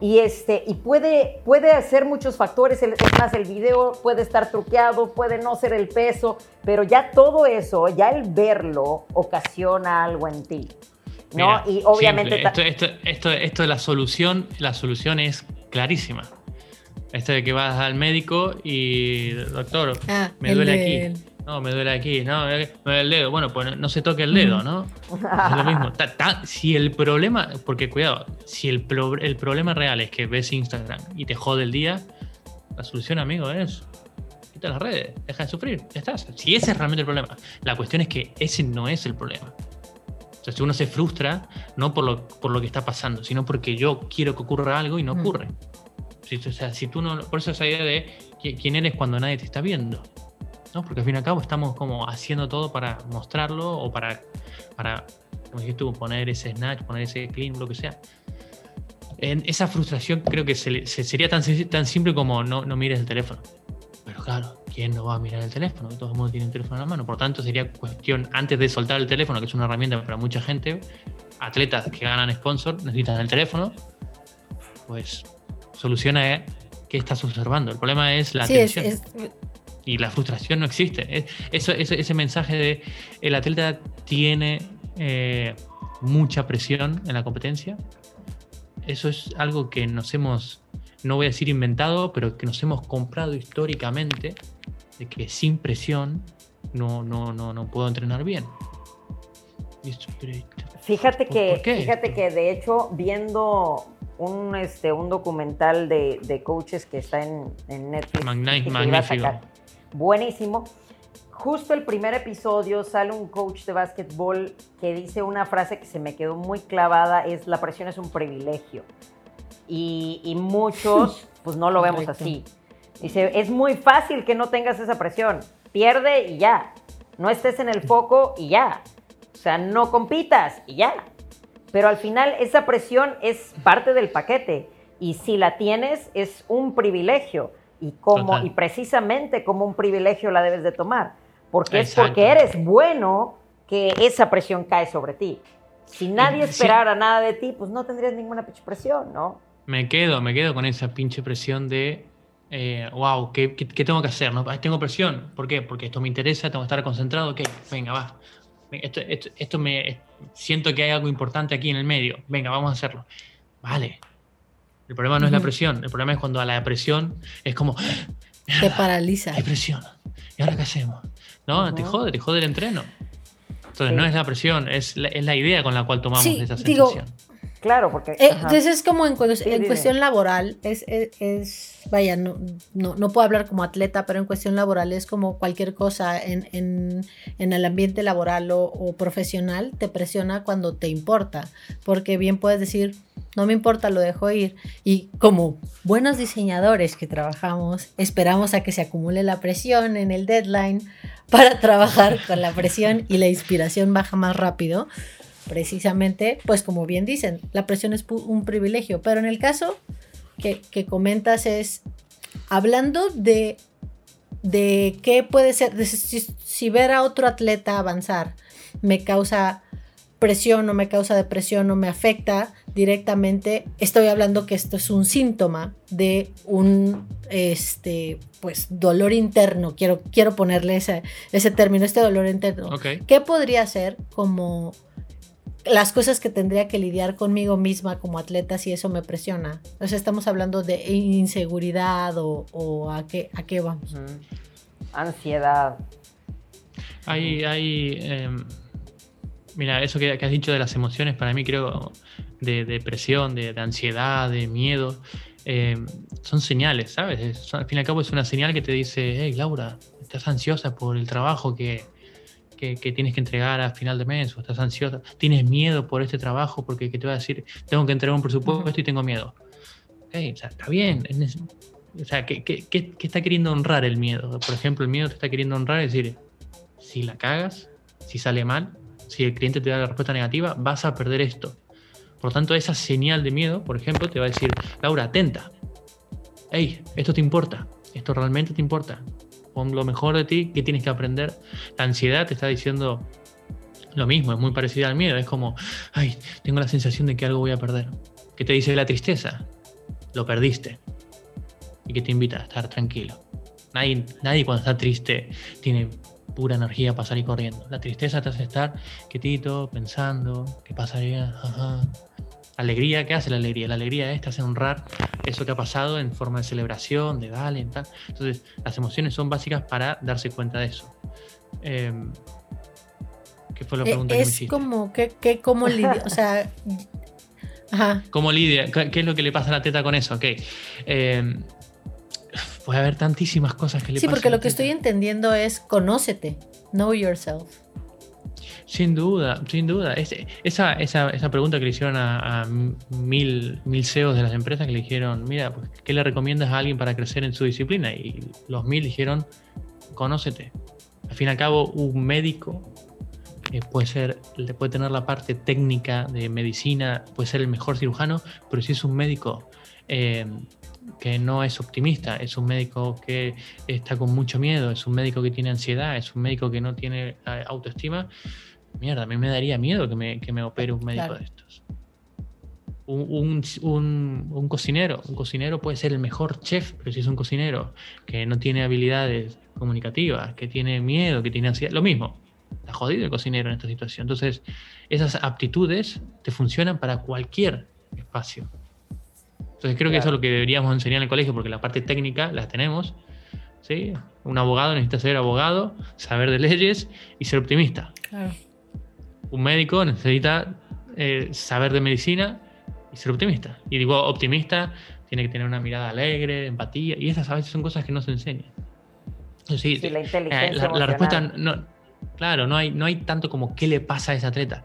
Y, este, y puede, puede hacer muchos factores, es más, el video puede estar truqueado, puede no ser el peso, pero ya todo eso, ya el verlo ocasiona algo en ti. ¿no? y obviamente. Esto, esto, esto, esto, de la solución, la solución es clarísima. Esto de que vas al médico y, doctor, ah, me duele aquí. No, me duele aquí, no, me duele el dedo. Bueno, pues no se toque el dedo, ¿no? es lo mismo. si el problema, porque cuidado, si el, el problema real es que ves Instagram y te jode el día, la solución, amigo, es quita las redes, deja de sufrir, ya estás. Si ese es realmente el problema. La cuestión es que ese no es el problema. O sea, si uno se frustra, no por lo, por lo que está pasando, sino porque yo quiero que ocurra algo y no mm. ocurre. O sea, si tú no, por eso esa idea de quién eres cuando nadie te está viendo. ¿No? Porque al fin y al cabo estamos como haciendo todo para mostrarlo o para, para como dijiste tú, poner ese snatch, poner ese clean, lo que sea. En esa frustración creo que sería tan, tan simple como no, no mires el teléfono. Pero claro, ¿quién no va a mirar el teléfono? Todo el mundo tiene un teléfono en la mano. Por tanto, sería cuestión, antes de soltar el teléfono, que es una herramienta para mucha gente, atletas que ganan sponsor necesitan el teléfono, pues soluciona qué estás observando. El problema es la atención. Y la frustración no existe. Eso, ese mensaje de el atleta tiene eh, mucha presión en la competencia, eso es algo que nos hemos no voy a decir inventado, pero que nos hemos comprado históricamente, de que sin presión no, no, no, no puedo entrenar bien. Fíjate que, fíjate que de hecho, viendo un, este, un documental de, coaches que está en, Netflix. magnífico. Buenísimo. Justo el primer episodio sale un coach de básquetbol que dice una frase que se me quedó muy clavada, es la presión es un privilegio. Y, muchos <laughs> pues no lo vemos así. Dice, es muy fácil que no tengas esa presión. Pierde y ya. No estés en el foco y ya. O sea, no compitas y ya. Pero al final esa presión es parte del paquete y si la tienes es un privilegio y como y precisamente como un privilegio la debes de tomar, porque es porque eres bueno que esa presión cae sobre ti. Si nadie esperara nada de ti, pues no tendrías ninguna pinche presión, ¿no? Me quedo, me quedo con esa pinche presión de wow, eh, ¿qué, tengo que hacer? ¿No? Tengo presión. ¿Por qué? Porque esto me interesa, tengo que estar concentrado. Ok, venga, va. Esto, esto, me siento que hay algo importante aquí en el medio. Venga, vamos a hacerlo. Vale. El problema no es la presión. El problema es cuando a la presión es como. Te paraliza. Hay presión. ¿Y ahora qué hacemos? No, te jode, te jode el entreno. Entonces no es la presión, es la, es la, idea con la cual tomamos esa sensación. Claro, porque... Eh, entonces es como en, cuestión laboral, es, es, vaya, no, no, puedo hablar como atleta, pero en cuestión laboral es como cualquier cosa en, en, en el ambiente laboral o, profesional, te presiona cuando te importa, porque bien puedes decir, no me importa, lo dejo ir. Y como buenos diseñadores que trabajamos, esperamos a que se acumule la presión en el deadline para trabajar con la presión y la inspiración baja más rápido precisamente, pues como bien dicen, la presión es un privilegio, pero en el caso que, comentas es, hablando de, de qué puede ser, si, ver a otro atleta avanzar me causa presión o me causa depresión o me afecta directamente, estoy hablando que esto es un síntoma de un este pues dolor interno, quiero, quiero ponerle ese, ese término, este dolor interno. ¿Qué podría ser como las cosas que tendría que lidiar conmigo misma como atleta si eso me presiona. O sea, estamos hablando de inseguridad o, a, qué, a qué vamos. Ansiedad. Hay, hay em, mira, eso que, has dicho de las emociones, para mí creo de depresión, de, ansiedad, de miedo, em, son señales, ¿sabes? al fin y al cabo es una señal que te dice, hey Laura, estás ansiosa por el trabajo que, que, tienes que entregar a final de mes o estás ansiosa, tienes miedo por este trabajo porque te va a decir, tengo que entregar un presupuesto y tengo miedo. Okay, está bien. O sea, ¿qué, está queriendo honrar el miedo? Por ejemplo, el miedo te está queriendo honrar, es decir, si la cagas, si sale mal, si el cliente te da la respuesta negativa, vas a perder esto. Por tanto, esa señal de miedo, por ejemplo, te va a decir, Laura, atenta. Hey, esto te importa. Esto realmente te importa pon lo mejor de ti, que tienes que aprender. La ansiedad te está diciendo lo mismo, es muy parecida al miedo, es como, ay, tengo la sensación de que algo voy a perder. ¿Qué te dice la tristeza? Lo perdiste. Y que te invita a estar tranquilo. Nadie, nadie cuando está triste tiene pura energía para salir corriendo. La tristeza te hace estar quietito, pensando, ¿qué pasaría? Ajá alegría, ¿qué hace la alegría? La alegría es te hace honrar eso que ha pasado en forma de celebración, de dale, tal. Entonces, las emociones son básicas para darse cuenta de eso. Em, ¿Qué fue la pregunta que me hiciste? Es como, ¿qué, qué, ¿cómo <laughs> lidia? O sea, ajá. ¿Cómo lidia? ¿Qué es lo que le pasa a la teta con eso? Ok. Em, puede haber tantísimas cosas que le pasan. Sí, porque lo que estoy entendiendo es conócete, know yourself. Sin duda, sin duda. esa, esa, esa, pregunta que le hicieron a, mil, mil CEOs de las empresas que le dijeron, mira, pues, ¿qué le recomiendas a alguien para crecer en su disciplina? Y los mil dijeron, conócete. Al fin y al cabo, un médico eh, puede ser, puede tener la parte técnica de medicina, puede ser el mejor cirujano, pero si es un médico eh, que no es optimista, es un médico que está con mucho miedo, es un médico que tiene ansiedad, es un médico que no tiene eh, autoestima, mierda, a mí me daría miedo que me, que me opere un médico de estos. Un, un, un, cocinero, un cocinero puede ser el mejor chef, pero si es un cocinero que no tiene habilidades comunicativas, que tiene miedo, que tiene ansiedad, lo mismo, está jodido el cocinero en esta situación. Entonces, esas aptitudes te funcionan para cualquier espacio. Entonces creo que eso es lo que deberíamos enseñar en el colegio, porque la parte técnica la tenemos. ¿sí? Un abogado necesita ser abogado, saber de leyes y ser optimista. Claro. Un médico necesita eh, saber de medicina y ser optimista. Y digo, optimista tiene que tener una mirada alegre, empatía, y esas a veces son cosas que no se enseñan. Sí, la eh, inteligencia. la, respuesta, no, claro, no hay, no hay tanto como qué le pasa a ese atleta.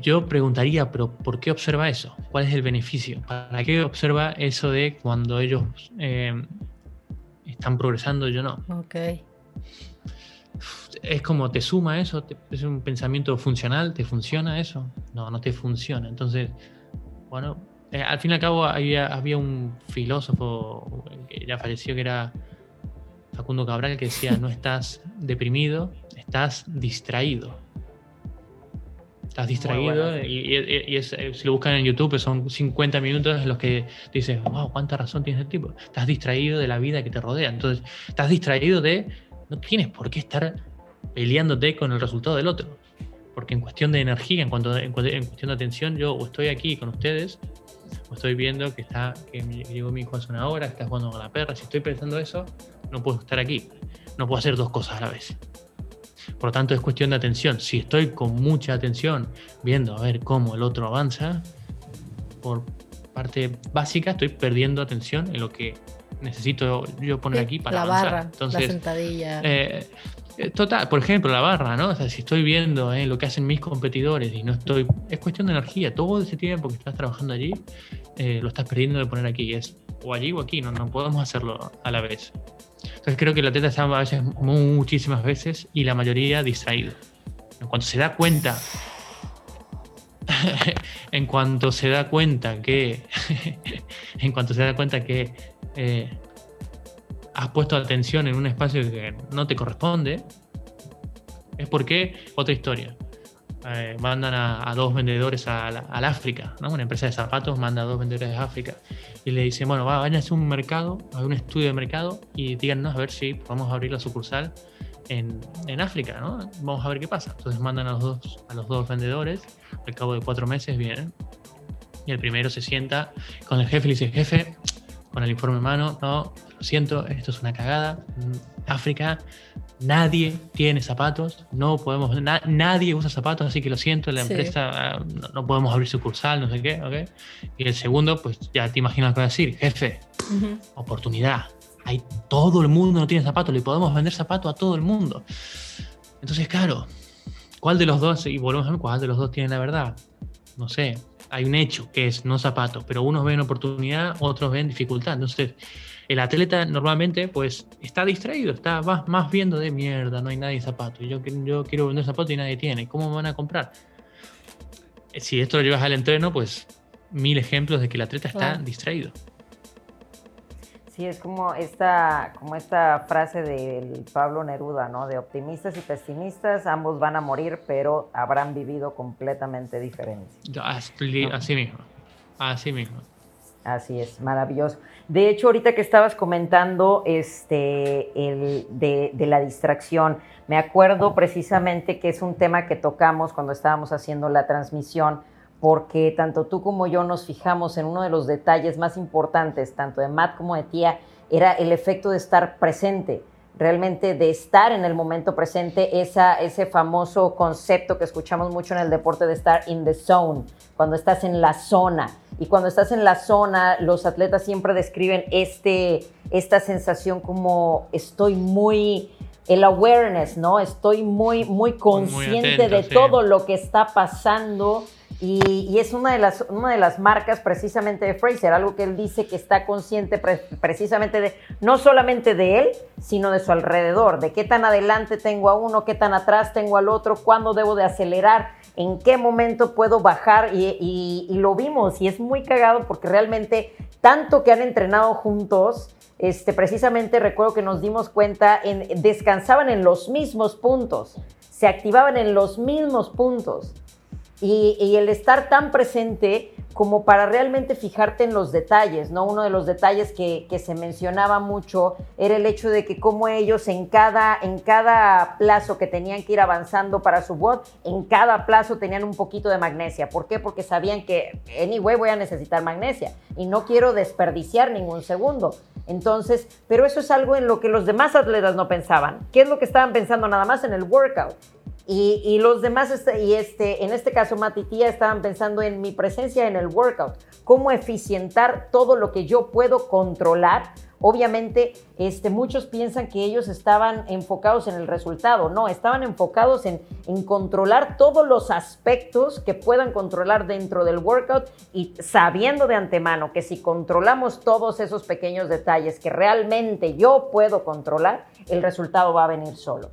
Yo preguntaría, pero ¿por qué observa eso? ¿Cuál es el beneficio? ¿Para qué observa eso de cuando ellos eh, están progresando, yo no? Ok. Es como, ¿te suma eso? ¿Es un pensamiento funcional? ¿Te funciona eso? No, no te funciona. Entonces, bueno, eh, al fin y al cabo había, había un filósofo que ya falleció que era Facundo Cabral que decía, no estás deprimido, estás distraído. Estás distraído y, eh, si lo buscan en YouTube son 50 minutos en los que dices, wow, cuánta razón tiene este tipo. Estás distraído de la vida que te rodea. Entonces, estás distraído de, no tienes por qué estar peleándote con el resultado del otro. Porque en cuestión de energía, en, cuanto, en, cuestión de atención, yo estoy aquí con ustedes, o estoy viendo que está que llegó mi hijo hace una hora, está jugando con la perra. Si estoy pensando eso, no puedo estar aquí. No puedo hacer dos cosas a la vez. Por lo tanto, es cuestión de atención. Si estoy con mucha atención viendo a ver cómo el otro avanza, por parte básica estoy perdiendo atención en lo que necesito yo poner aquí para la avanzar. barra, Entonces, la sentadilla. Eh, eh, total, por ejemplo, la barra, ¿no? O sea, si estoy viendo eh, lo que hacen mis competidores y no estoy. Es cuestión de energía. Todo ese tiempo que estás trabajando allí, lo estás perdiendo de poner aquí. Es o allí o aquí, no, no podemos hacerlo a la vez. Entonces creo que el atleta está a veces, muchísimas veces y la mayoría distraído. En cuanto se da cuenta, <laughs> en cuanto se da cuenta que, <laughs> en cuanto se da cuenta que eh, has puesto atención en un espacio que no te corresponde, es porque otra historia. Eh, mandan a, dos vendedores al, África, una empresa de zapatos manda a dos vendedores de África y le dice, bueno, va, a un mercado, a un estudio de mercado y díganos a ver si podemos abrir la sucursal en, en, África, ¿no? Vamos a ver qué pasa. Entonces mandan a los dos, a los dos vendedores, al cabo de cuatro meses vienen y el primero se sienta con el jefe y le dice, jefe, con el informe en mano, no, lo siento, esto es una cagada, África nadie tiene zapatos, no podemos, nadie usa zapatos, así que lo siento, la empresa ah, no, podemos abrir sucursal, no sé qué, ¿ok? Y el segundo, pues ya te imaginas lo que va a decir, jefe, oportunidad, hay todo el mundo no tiene zapatos, le podemos vender zapatos a todo el mundo. Entonces, claro, ¿cuál de los dos, y volvemos a ver, cuál de los dos tiene la verdad? No sé, hay un hecho que es no zapatos, pero unos ven oportunidad, otros ven dificultad. Entonces, el atleta normalmente pues está distraído, está más, más viendo de mierda, no hay nadie zapatos. Yo, yo quiero vender zapatos y nadie tiene. ¿Cómo me van a comprar? Eh, si esto lo llevas al entreno, pues mil ejemplos de que el atleta está distraído. Sí, es como esta, como esta frase del Pablo Neruda, ¿no? De optimistas y pesimistas, ambos van a morir, pero habrán vivido completamente diferentes. Así mismo, así mismo. Así es, maravilloso. De hecho, ahorita que estabas comentando este, el, de, de, la distracción, me acuerdo precisamente que es un tema que tocamos cuando estábamos haciendo la transmisión, porque tanto tú como yo nos fijamos en uno de los detalles más importantes, tanto de Matt como de Tía, era el efecto de estar presente realmente de estar en el momento presente, esa, ese famoso concepto que escuchamos mucho en el deporte de estar in the zone, cuando estás en la zona. Y cuando estás en la zona, los atletas siempre describen este, esta sensación como estoy muy, el awareness, ¿no? Estoy muy, muy consciente de todo lo que está pasando y, es una de, las, una de las marcas precisamente de Fraser, algo que él dice que está consciente precisamente de, no solamente de él, sino de su alrededor, de qué tan adelante tengo a uno, qué tan atrás tengo al otro, cuándo debo de acelerar, en qué momento puedo bajar y, lo vimos y es muy cagado porque realmente tanto que han entrenado juntos, este, precisamente recuerdo que nos dimos cuenta, en, descansaban en los mismos puntos, se activaban en los mismos puntos. Y, el estar tan presente como para realmente fijarte en los detalles, ¿no? Uno de los detalles que, se mencionaba mucho era el hecho de que como ellos en cada, en cada plazo que tenían que ir avanzando para su bot, en cada plazo tenían un poquito de magnesia. ¿Por qué? Porque sabían que, anyway, voy a necesitar magnesia y no quiero desperdiciar ningún segundo. Entonces, pero eso es algo en lo que los demás atletas no pensaban. ¿Qué es lo que estaban pensando nada más en el workout? Y, los demás, este, y este, en este caso, Mati y Tía estaban pensando en mi presencia en el workout, cómo eficientar todo lo que yo puedo controlar Obviamente, este, muchos piensan que ellos estaban enfocados en el resultado. No, estaban enfocados en, en, controlar todos los aspectos que puedan controlar dentro del workout y sabiendo de antemano que si controlamos todos esos pequeños detalles que realmente yo puedo controlar, el resultado va a venir solo.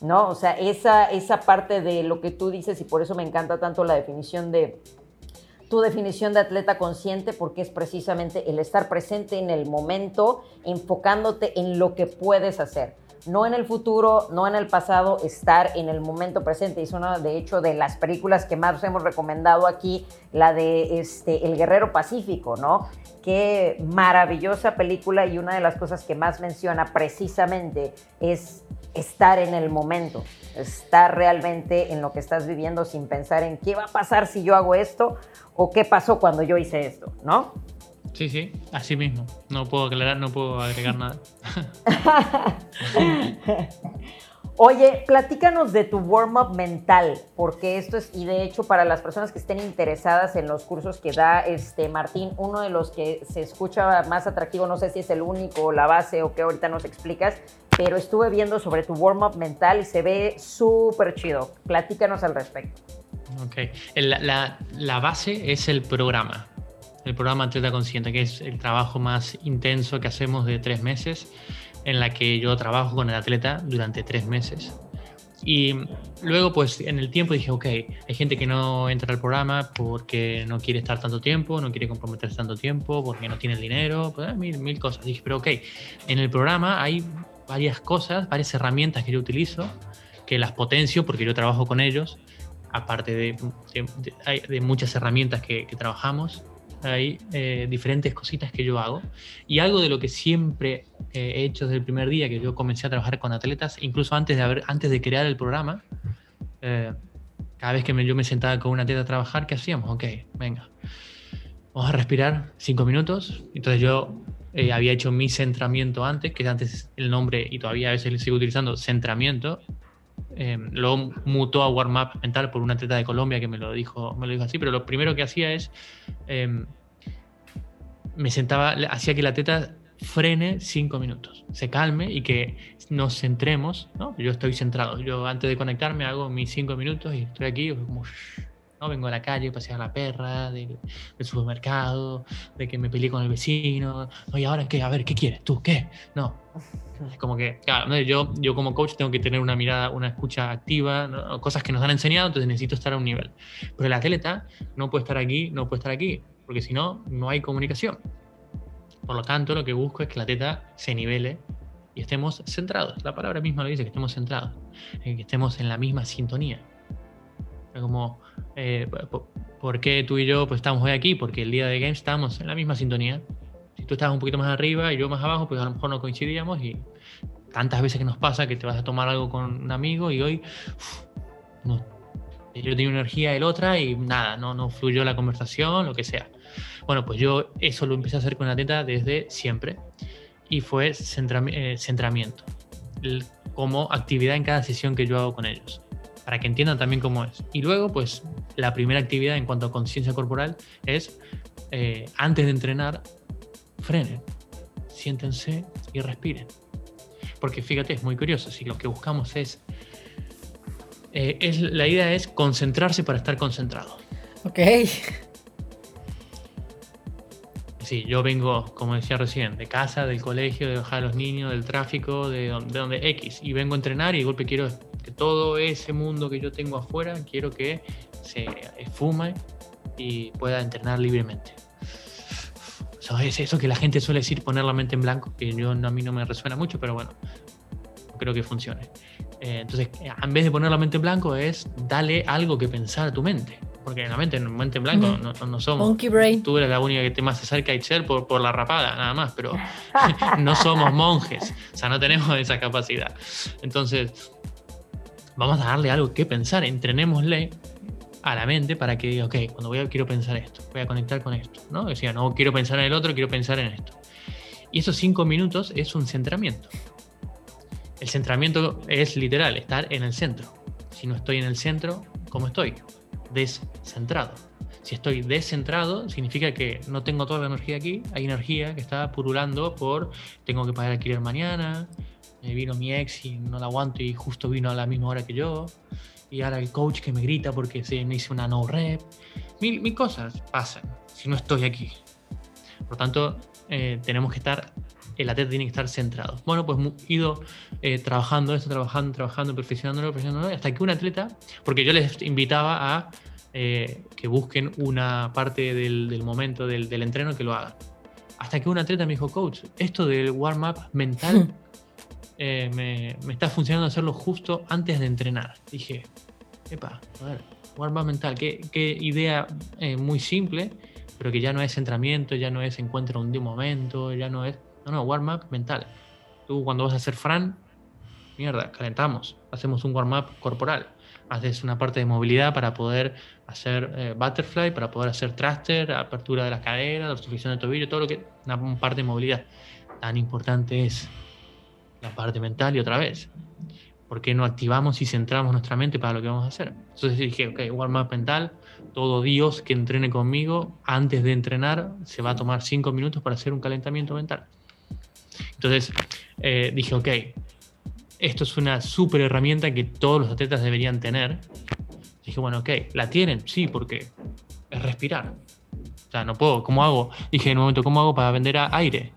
¿No? O sea, esa, esa parte de lo que tú dices y por eso me encanta tanto la definición de tu definición de atleta consciente porque es precisamente el estar presente en el momento, enfocándote en lo que puedes hacer. No en el futuro, no en el pasado, estar en el momento presente. Es una, de hecho, de las películas que más hemos recomendado aquí, la de este, El Guerrero Pacífico, ¿no? Qué maravillosa película y una de las cosas que más menciona precisamente es estar en el momento, estar realmente en lo que estás viviendo sin pensar en qué va a pasar si yo hago esto o qué pasó cuando yo hice esto, ¿no? Sí, sí, así mismo. No puedo aclarar, no puedo agregar <laughs> nada. Oye, platícanos de tu warm-up mental, porque esto es, y de hecho para las personas que estén interesadas en los cursos que da este Martín, uno de los que se escucha más atractivo, no sé si es el único, la base o qué ahorita nos explicas, pero estuve viendo sobre tu warm-up mental y se ve súper chido. Platícanos al respecto. Ok, la, la, base es el programa, el programa Atleta Consciente, que es el trabajo más intenso que hacemos de tres meses, en la que yo trabajo con el atleta durante tres meses. Y luego, pues en el tiempo dije, ok, hay gente que no entra al programa porque no quiere estar tanto tiempo, no quiere comprometerse tanto tiempo, porque no tiene el dinero, pues, mil, mil cosas. Dije, pero ok, en el programa hay varias cosas, varias herramientas que yo utilizo, que las potencio porque yo trabajo con ellos, aparte de, de, muchas herramientas que, trabajamos, hay eh, diferentes cositas que yo hago. Y algo de lo que siempre he hecho desde el primer día que yo comencé a trabajar con atletas, incluso antes de, haber, antes de crear el programa, eh, cada vez que yo me sentaba con un atleta a trabajar, ¿qué hacíamos? Ok, venga, vamos a respirar cinco minutos. Entonces yo eh, había hecho mi centramiento antes, que antes el nombre y todavía a veces le sigo utilizando, centramiento. Eh, luego mutó a warm up mental por un atleta de Colombia que me lo dijo, me lo dijo así, pero lo primero que hacía es em, me sentaba, hacía que la atleta frene cinco minutos, se calme y que nos centremos, ¿no? Yo estoy centrado, yo antes de conectarme hago mis cinco minutos y estoy aquí como ¿no? Vengo a la calle, pasear a la perra, del, supermercado, de que me peleé con el vecino, ¿y ahora qué? A ver, ¿qué quieres? ¿Tú qué? No. Como que, claro, yo, yo como coach tengo que tener una mirada, una escucha activa, cosas que nos han enseñado, entonces necesito estar a un nivel. Pero el atleta no puede estar aquí, no puede estar aquí, porque si no, no hay comunicación. Por lo tanto, lo que busco es que el atleta se nivele y estemos centrados. La palabra misma lo dice, que estemos centrados, que estemos en la misma sintonía. Como, eh, ¿por qué tú y yo pues, estamos hoy aquí? Porque el día de Games estamos en la misma sintonía. Tú estás un poquito más arriba y yo más abajo, pues a lo mejor no coincidíamos y tantas veces que nos pasa que te vas a tomar algo con un amigo y hoy no, yo tenía una energía el otra y nada, no, no fluyó la conversación, lo que sea. Bueno, pues yo eso lo empecé a hacer con la teta desde siempre y fue eh, centramiento como actividad en cada sesión que yo hago con ellos para que entiendan también cómo es. Y luego, pues, la primera actividad en cuanto a conciencia corporal es, eh, antes de entrenar, frenen, siéntense y respiren. Porque fíjate, es muy curioso, si lo que buscamos es, eh, es la idea es concentrarse para estar concentrado. Ok. Sí, yo vengo, como decía recién, de casa, del colegio, de bajar a los niños, del tráfico, de donde, de donde X, y vengo a entrenar y de golpe quiero que todo ese mundo que yo tengo afuera, quiero que se esfume y pueda entrenar libremente. Eso es eso que la gente suele decir, poner la mente en blanco, que yo, a mí no me resuena mucho, pero bueno, creo que funcione. Eh, entonces, en vez de poner la mente en blanco, es darle algo que pensar a tu mente. Porque en la mente, en mente en blanco no, no, somos. Monkey brain. Tú eres la única que te más acerca a Excel por, por la rapada, nada más, pero <laughs> <laughs> no somos monjes. O sea, no tenemos esa capacidad. Entonces, vamos a darle algo que pensar, entrenémosle a la mente para que diga, ok, cuando voy a, quiero pensar esto, voy a conectar con esto, ¿no? Decía, no quiero pensar en el otro, quiero pensar en esto. Y esos cinco minutos es un centramiento. El centramiento es literal, estar en el centro. Si no estoy en el centro, ¿cómo estoy? Descentrado. Si estoy descentrado, significa que no tengo toda la energía aquí. Hay energía que está purulando por tengo que pagar alquiler mañana, me vino mi ex y no la aguanto y justo vino a la misma hora que yo. Y ahora el coach que me grita porque se me hizo una no rep. Mil, cosas pasan si no estoy aquí. Por tanto, eh, tenemos que estar, el atleta tiene que estar centrado. Bueno, pues he ido eh, trabajando esto, trabajando, trabajando, perfeccionándolo, perfeccionándolo, hasta que un atleta, porque yo les invitaba a eh, que busquen una parte del, momento del, del, entreno que lo hagan. Hasta que un atleta me dijo, coach, esto del warm-up mental <laughs> me, me, está funcionando hacerlo justo antes de entrenar. Dije, epa, a ver, warm-up mental, qué, qué idea muy simple pero que ya no es centramiento, ya no es encuentro un momento, ya no es. No, no, warm-up mental. Tú cuando vas a hacer Fran, mierda, calentamos, hacemos un warm-up corporal. Haces una parte de movilidad para poder hacer eh, butterfly, para poder hacer thruster, apertura de la cadera, obstrucción de tobillo, todo lo que. Una parte de movilidad. Tan importante es la parte mental y otra vez. ¿Por qué no activamos y centramos nuestra mente para lo que vamos a hacer? Entonces dije, ok, warm-up mental, todo Dios que entrene conmigo, antes de entrenar, se va a tomar cinco minutos para hacer un calentamiento mental. Entonces eh, dije, ok, esto es una súper herramienta que todos los atletas deberían tener. Dije, bueno, ok, ¿la tienen? Sí, porque es respirar. O sea, no puedo, ¿cómo hago? Dije en un momento, ¿cómo hago para vender aire?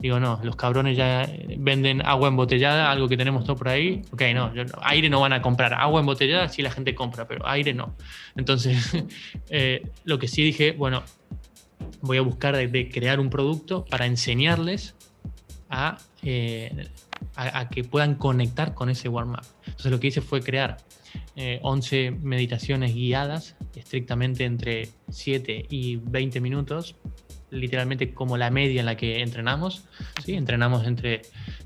Digo, no, los cabrones ya venden agua embotellada, algo que tenemos todo por ahí. Ok, no, aire no van a comprar. Agua embotellada sí la gente compra, pero aire no. Entonces, <laughs> eh, lo que sí dije, bueno, voy a buscar de, crear un producto para enseñarles eh, a, a, que puedan conectar con ese warm-up. Entonces, lo que hice fue crear 11 eh, meditaciones guiadas, estrictamente entre 7 y 20 minutos, literalmente como la media en la que entrenamos. ¿sí? Entrenamos entre,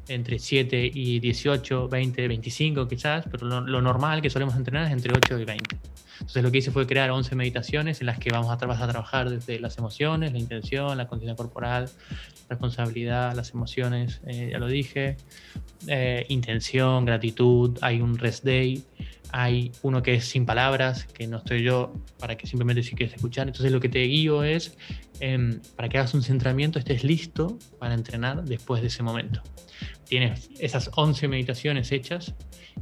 entre 7 y 18, 20, 25 quizás, pero lo, normal que solemos entrenar es entre 8 y 20. Entonces lo que hice fue crear 11 meditaciones en las que vamos a, trabajar desde las emociones, la intención, la conciencia corporal, responsabilidad, las emociones, eh, ya lo dije, eh, intención, gratitud, hay un rest day, hay uno que es sin palabras, que no estoy yo, para que simplemente si quieres escuchar. Entonces lo que te guío es em, para que hagas un centramiento, estés listo para entrenar después de ese momento. Tienes esas 11 meditaciones hechas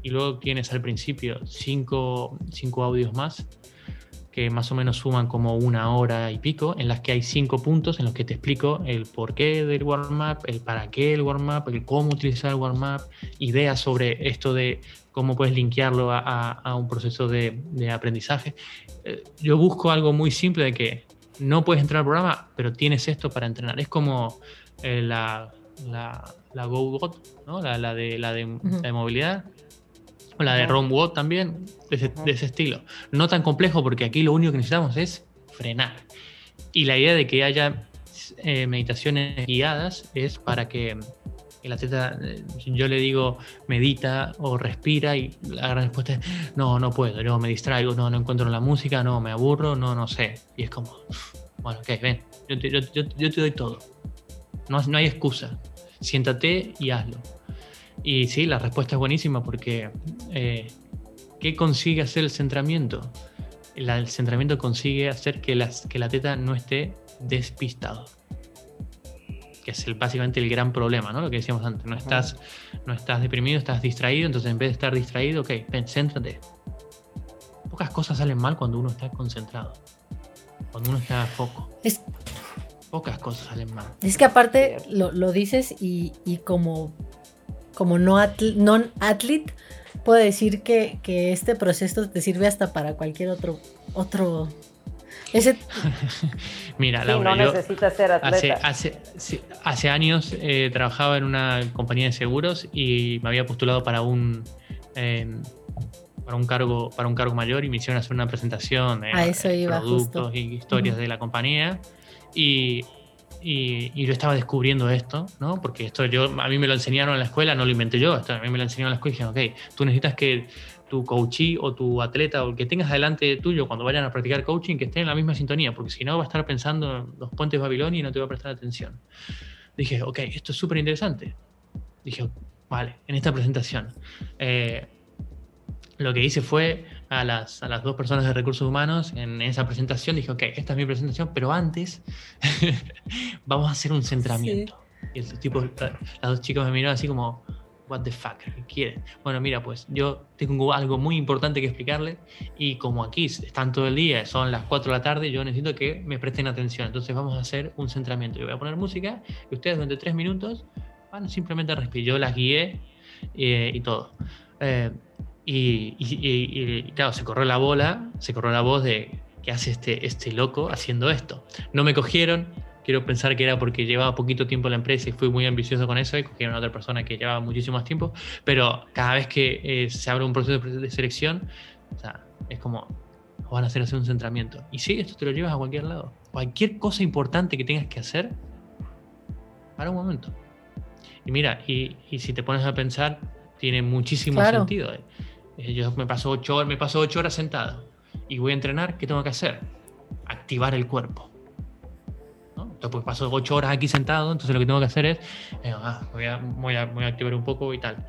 y luego tienes al principio 5 audios más que más o menos suman como una hora y pico, en las que hay cinco puntos en los que te explico el porqué del warm-up, el para qué el warm-up, el cómo utilizar el warm-up, ideas sobre esto de cómo puedes linkearlo a, un proceso de, aprendizaje. Eh, yo busco algo muy simple de que no puedes entrar al programa, pero tienes esto para entrenar. Es como eh, la, la, la ¿no? la, de, la de movilidad la de Ron Watt también, de ese, estilo. No tan complejo porque aquí lo único que necesitamos es frenar. Y la idea de que haya eh, meditaciones guiadas es para que el atleta, eh, yo le digo medita o respira y la gran respuesta es no, no puedo, no me distraigo, no, no encuentro la música, no, me aburro, no, no sé. Y es como, bueno, ok, ven, yo te, yo, te doy todo. No, no hay excusa. Siéntate y hazlo. Y sí, la respuesta es buenísima porque eh, ¿qué consigue hacer el centramiento? El, centramiento consigue hacer que, las, que la teta no esté despistado. Que es el, básicamente el gran problema, ¿no? Lo que decíamos antes. No estás, no estás deprimido, estás distraído. Entonces, en vez de estar distraído, ok, ven, céntrate. Pocas cosas salen mal cuando uno está concentrado. Cuando uno está a foco. Pocas cosas salen mal. Es que aparte lo, dices y, y como como no non-athlete, puedo decir que, este proceso te sirve hasta para cualquier otro, otro ese... <laughs> Mira, Laura, no ser atleta. Hace, hace, años eh, trabajaba en una compañía de seguros y me había postulado para un em, para un cargo para un cargo mayor y me hicieron hacer una presentación de productos y historias de la compañía y y, yo estaba descubriendo esto, ¿no? Porque esto yo, a mí me lo enseñaron en la escuela, no lo inventé yo, a mí me lo enseñaron en la escuela y dijeron, ok, tú necesitas que tu coachee o tu atleta o el que tengas delante tuyo cuando vayan a practicar coaching que esté en la misma sintonía, porque si no va a estar pensando en los puentes de Babilonia y no te va a prestar atención. Dije, ok, esto es súper interesante. Dije, vale, en esta presentación. Eh, lo que hice fue a las, a las dos personas de recursos humanos en esa presentación, dije, ok, esta es mi presentación, pero antes <laughs> vamos a hacer un centramiento. Y esos tipos, las dos chicas me miraron así como, what the fuck, ¿qué quieren? Bueno, mira, pues yo tengo algo muy importante que explicarles y como aquí están todo el día, son las 4 de la tarde, yo necesito que me presten atención. Entonces vamos a hacer un centramiento. Yo voy a poner música y ustedes durante 3 minutos van simplemente a respirar. Yo las guié eh, y todo. Eh, y, claro, se corrió la bola, se corrió la voz de que hace este, este loco haciendo esto. No me cogieron, quiero pensar que era porque llevaba poquito tiempo en la empresa y fui muy ambicioso con eso y cogieron a otra persona que llevaba muchísimo más tiempo, pero cada vez que eh, se abre un proceso de selección, o sea, es como, van a hacer hacer un centramiento. Y sí, esto te lo llevas a cualquier lado. Cualquier cosa importante que tengas que hacer, para un momento. Y mira, y, y si te pones a pensar, tiene muchísimo sentido. Eh. Eh, yo me paso ocho, me paso ocho horas sentado y voy a entrenar, ¿qué tengo que hacer? Activar el cuerpo. Entonces, pues paso ocho horas aquí sentado, entonces lo que tengo que hacer es, eh, ah, voy, a, voy, a, voy, a, activar un poco y tal.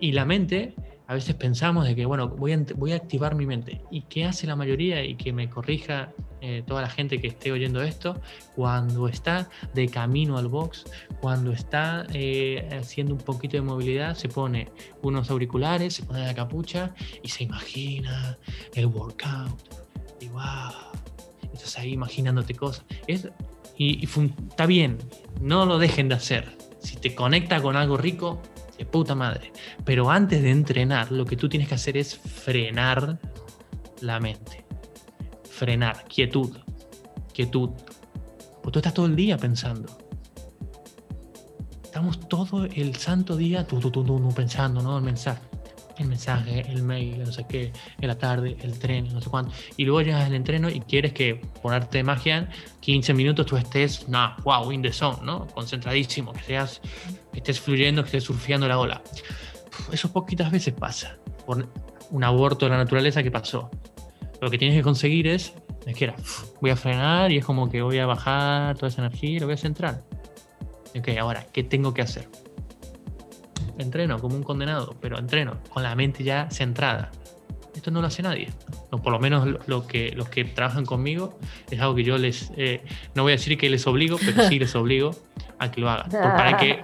Y la mente, a veces pensamos de que, bueno, voy a, voy a activar mi mente. ¿Y qué hace la mayoría? Y que me corrija eh, toda la gente que esté oyendo esto, cuando está de camino al box, cuando está eh, haciendo un poquito de movilidad, se pone unos auriculares, se pone la capucha y se imagina el workout. Y wow, estás ahí imaginándote cosas. Es, y, está bien, no lo dejen de hacer. Si te conecta con algo rico, de puta madre. Pero antes de entrenar, lo que tú tienes que hacer es frenar la mente frenar, quietud, quietud. Pues tú estás todo el día pensando. Estamos todo el santo día tú, tú, tú, tú, pensando, ¿no? El el mensaje, el mail, no sé qué, en la tarde, el tren, no sé cuánto. Y luego llegas al entreno y quieres que ponerte magia, 15 minutos tú estés, nah, wow, in the zone, ¿no? Concentradísimo, que seas, que estés fluyendo, que estés surfeando la ola. Eso poquitas veces pasa. Por un aborto de la naturaleza que pasó lo que tienes que conseguir es, es que era, voy a frenar y es como que voy a bajar toda esa energía y lo voy a centrar. Ok, ahora, ¿qué tengo que hacer? Entreno como un condenado, pero entreno con la mente ya centrada. Esto no lo hace nadie. O por lo menos lo que, los que trabajan conmigo es algo que yo les, eh, no voy a decir que les obligo, pero sí les obligo a que lo hagan. Para que,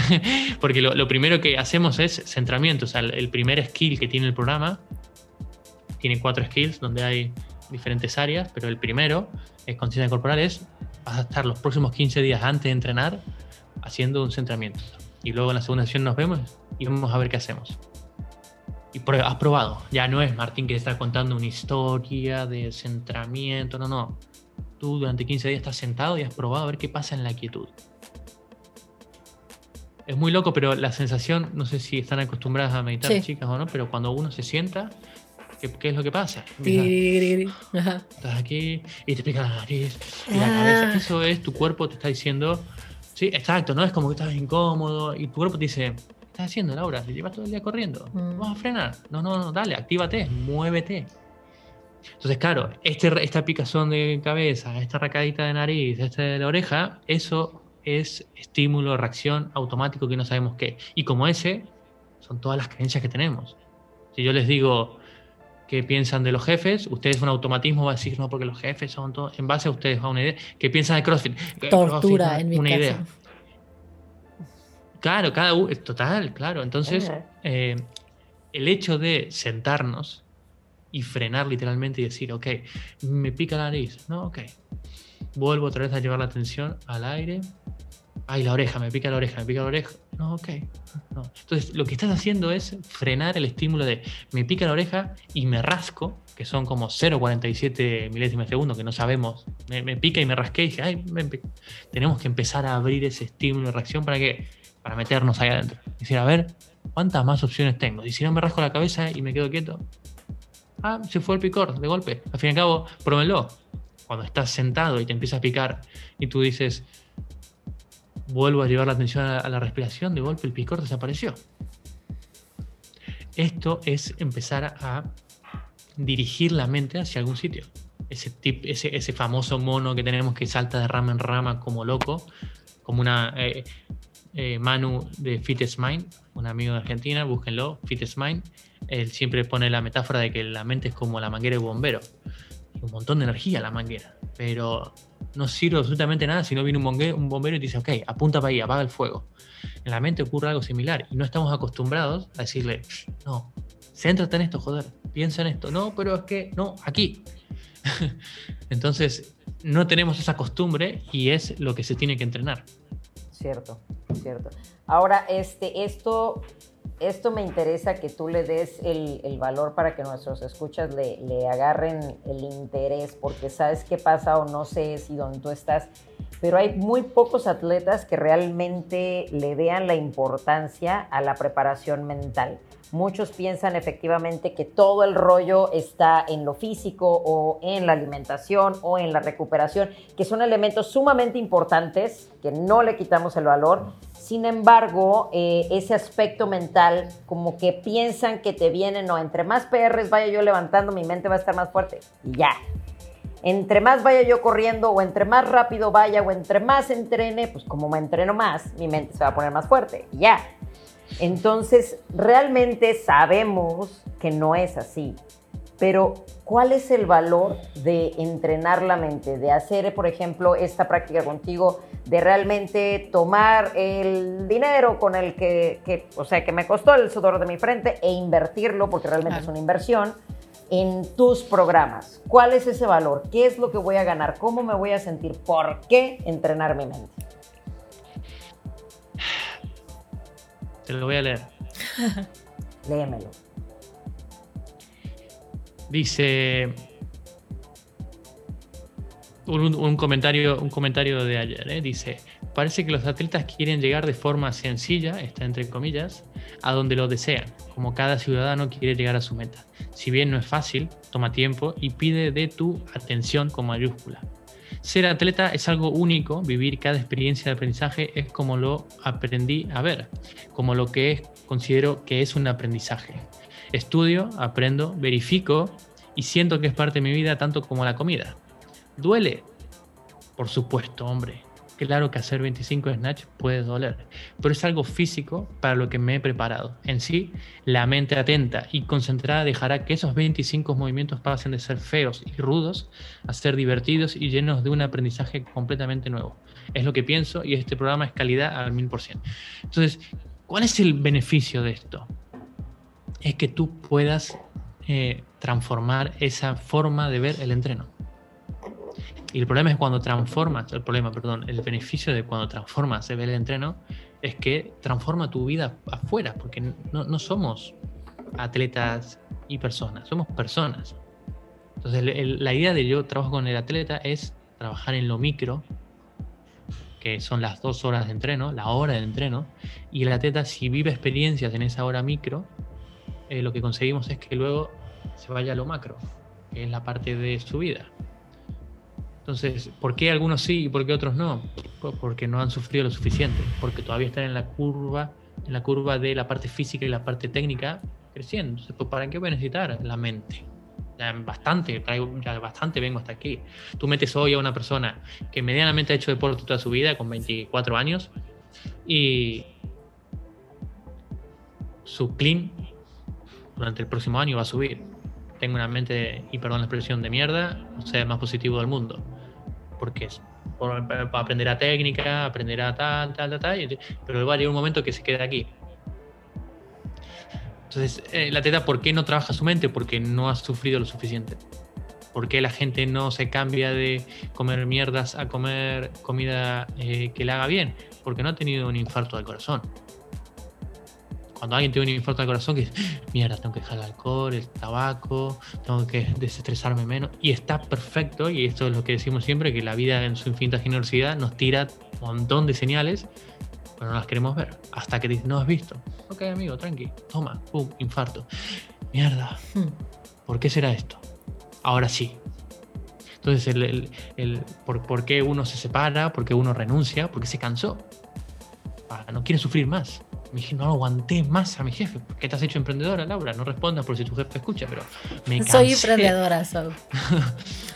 <laughs> porque lo, primero que hacemos es centramiento. O sea, el primer skill que tiene el programa tiene cuatro skills donde hay diferentes áreas, pero el primero es conciencia corporal, es vas a estar los próximos 15 días antes de entrenar haciendo un centramiento. Y luego en la segunda sesión nos vemos y vamos a ver qué hacemos. Y has probado, ya no es Martín que está contando una historia de centramiento, no, no. Tú durante 15 días estás sentado y has probado a ver qué pasa en la quietud. Es muy loco, pero la sensación, no sé si están acostumbradas a meditar chicas o no, pero cuando uno se sienta, ¿Qué, es lo que pasa? estás aquí y te pica la nariz y la cabeza. Ah. Eso es tu cuerpo te está diciendo. Sí, exacto, ¿no? Es como que estás incómodo y tu cuerpo te dice, ¿qué estás haciendo, Laura? Te llevas todo el día corriendo. Mm. Vamos a frenar. No, no, no, dale, actívate, muévete. Entonces, claro, este, esta picazón de cabeza, esta racadita de nariz, esta de la oreja, eso es estímulo, reacción automático que no sabemos qué. Y como ese, son todas las creencias que tenemos. Si yo les digo, qué piensan de los jefes. Ustedes un automatismo va a decir, no, porque los jefes son todos, en base a ustedes, a una idea. ¿Qué piensan de CrossFit? Tortura, en mi una idea. Claro, cada uno, total, claro. Entonces, eh, el hecho de sentarnos y frenar literalmente y decir, ok, me pica la nariz, ¿no? Ok. Vuelvo otra vez a llevar la atención al aire, ay, la oreja, me pica la oreja, me pica la oreja. No, ok. Entonces, lo que estás haciendo es frenar el estímulo de me pica la oreja y me rasco, que son como 0,47 milésimas de segundo, que no sabemos. Me, pica y me rasqué y dije, ay, tenemos que empezar a abrir ese estímulo de reacción para que para meternos ahí adentro. Decir, a ver, ¿cuántas más opciones tengo? Y si no me rasco la cabeza y me quedo quieto, ah, se fue el picor de golpe. Al fin y al cabo, próbenlo. Cuando estás sentado y te empieza a picar y tú dices, vuelvo a llevar la atención a, la respiración, de golpe el picor desapareció. Esto es empezar a dirigir la mente hacia algún sitio. Ese, ese, famoso mono que tenemos que salta de rama en rama como loco, como una... Eh, eh, Manu de Fitness Mind, un amigo de Argentina, búsquenlo, Fitness Mind. Él siempre pone la metáfora de que la mente es como la manguera de bombero. Un montón de energía la manguera, pero no sirve absolutamente nada si no viene un, un bombero y te dice, ok, apunta para ahí, apaga el fuego. En la mente ocurre algo similar y no estamos acostumbrados a decirle, no, céntrate en esto, joder, piensa en esto. No, pero es que, no, aquí. <laughs> Entonces, no tenemos esa costumbre y es lo que se tiene que entrenar. Cierto, cierto. Ahora, este, esto, esto me interesa que tú le des el, valor para que nuestros escuchas le, le, agarren el interés, porque sabes qué pasa o no sé si donde tú estás, pero hay muy pocos atletas que realmente le vean la importancia a la preparación mental. Muchos piensan efectivamente que todo el rollo está en lo físico o en la alimentación o en la recuperación, que son elementos sumamente importantes, que no le quitamos el valor. Sin embargo, eh, ese aspecto mental, como que piensan que te vienen, no, entre más PRs vaya yo levantando, mi mente va a estar más fuerte. Y ya. Entre más vaya yo corriendo o entre más rápido vaya o entre más entrene, pues como me entreno más, mi mente se va a poner más fuerte. Y ya. Entonces, realmente sabemos que no es así. Pero, ¿cuál es el valor de entrenar la mente? De hacer, por ejemplo, esta práctica contigo, de realmente tomar el dinero con el que, o sea, que me costó el sudor de mi frente e invertirlo, porque realmente es una inversión, en tus programas. ¿Cuál es ese valor? ¿Qué es lo que voy a ganar? ¿Cómo me voy a sentir? ¿Por qué entrenar mi mente? Te lo voy a leer. Léemelo. Dice un, comentario, un comentario de ayer. ¿eh? Dice, parece que los atletas quieren llegar de forma sencilla, está entre comillas, a donde lo desean, como cada ciudadano quiere llegar a su meta. Si bien no es fácil, toma tiempo y pide de tu atención con mayúscula. Ser atleta es algo único, vivir cada experiencia de aprendizaje es como lo aprendí a ver, como lo que es, considero que es un aprendizaje. Estudio, aprendo, verifico y siento que es parte de mi vida tanto como la comida. ¿Duele? Por supuesto, hombre. Claro que hacer 25 snatch puede doler, pero es algo físico para lo que me he preparado. En sí, la mente atenta y concentrada dejará que esos 25 movimientos pasen de ser feos y rudos a ser divertidos y llenos de un aprendizaje completamente nuevo. Es lo que pienso y este programa es calidad al 1000%. Entonces, ¿cuál es el beneficio de esto? Es que tú puedas eh, transformar esa forma de ver el entreno. Y el problema es cuando transformas, el problema, perdón, el beneficio de cuando transformas el entreno es que transforma tu vida afuera, porque no, no somos atletas y personas, somos personas. Entonces, la idea de yo trabajo con el atleta es trabajar en lo micro, que son las dos horas de entreno, la hora de entreno, y el atleta si vive experiencias en esa hora micro, eh, lo que conseguimos es que luego se vaya a lo macro, que es la parte de su vida. Entonces, ¿por qué algunos sí y por qué otros no? Porque no han sufrido lo suficiente, porque todavía están en la curva, en la curva de la parte física y la parte técnica creciendo. Entonces, pues, ¿para qué voy a necesitar la mente? Ya bastante, traigo, ya bastante vengo hasta aquí. Tú metes hoy a una persona que medianamente ha hecho deporte toda su vida, con 24 años, y su clean durante el próximo año va a subir. Tengo una mente, y perdón la expresión, de mierda, o sea, el más positivo del mundo porque es para aprender a técnica, aprender a tal, tal, tal, tal, pero luego hay un momento que se queda aquí. Entonces, eh, la teta, ¿por qué no trabaja su mente? Porque no ha sufrido lo suficiente. ¿Por qué la gente no se cambia de comer mierdas a comer comida eh, que le haga bien? Porque no ha tenido un infarto del corazón cuando alguien tiene un infarto al corazón, que mierda, tengo que dejar el alcohol, el tabaco, tengo que desestresarme menos. Y está perfecto, y esto es lo que decimos siempre, que la vida en su infinita generosidad nos tira un montón de señales, pero no las queremos ver. Hasta que dices, no has visto. Ok, amigo, tranqui, toma, pum, infarto. Mierda, hmm. ¿por qué será esto? Ahora sí. Entonces, el, el, por, por, qué uno se separa? ¿Por qué uno renuncia? Porque se cansó. Ah, no quiere sufrir más. Me dije, no aguanté más a mi jefe. ¿Qué te has hecho emprendedora, Laura? No respondas por si tu jefe escucha, pero me cansé. Soy emprendedora, <laughs>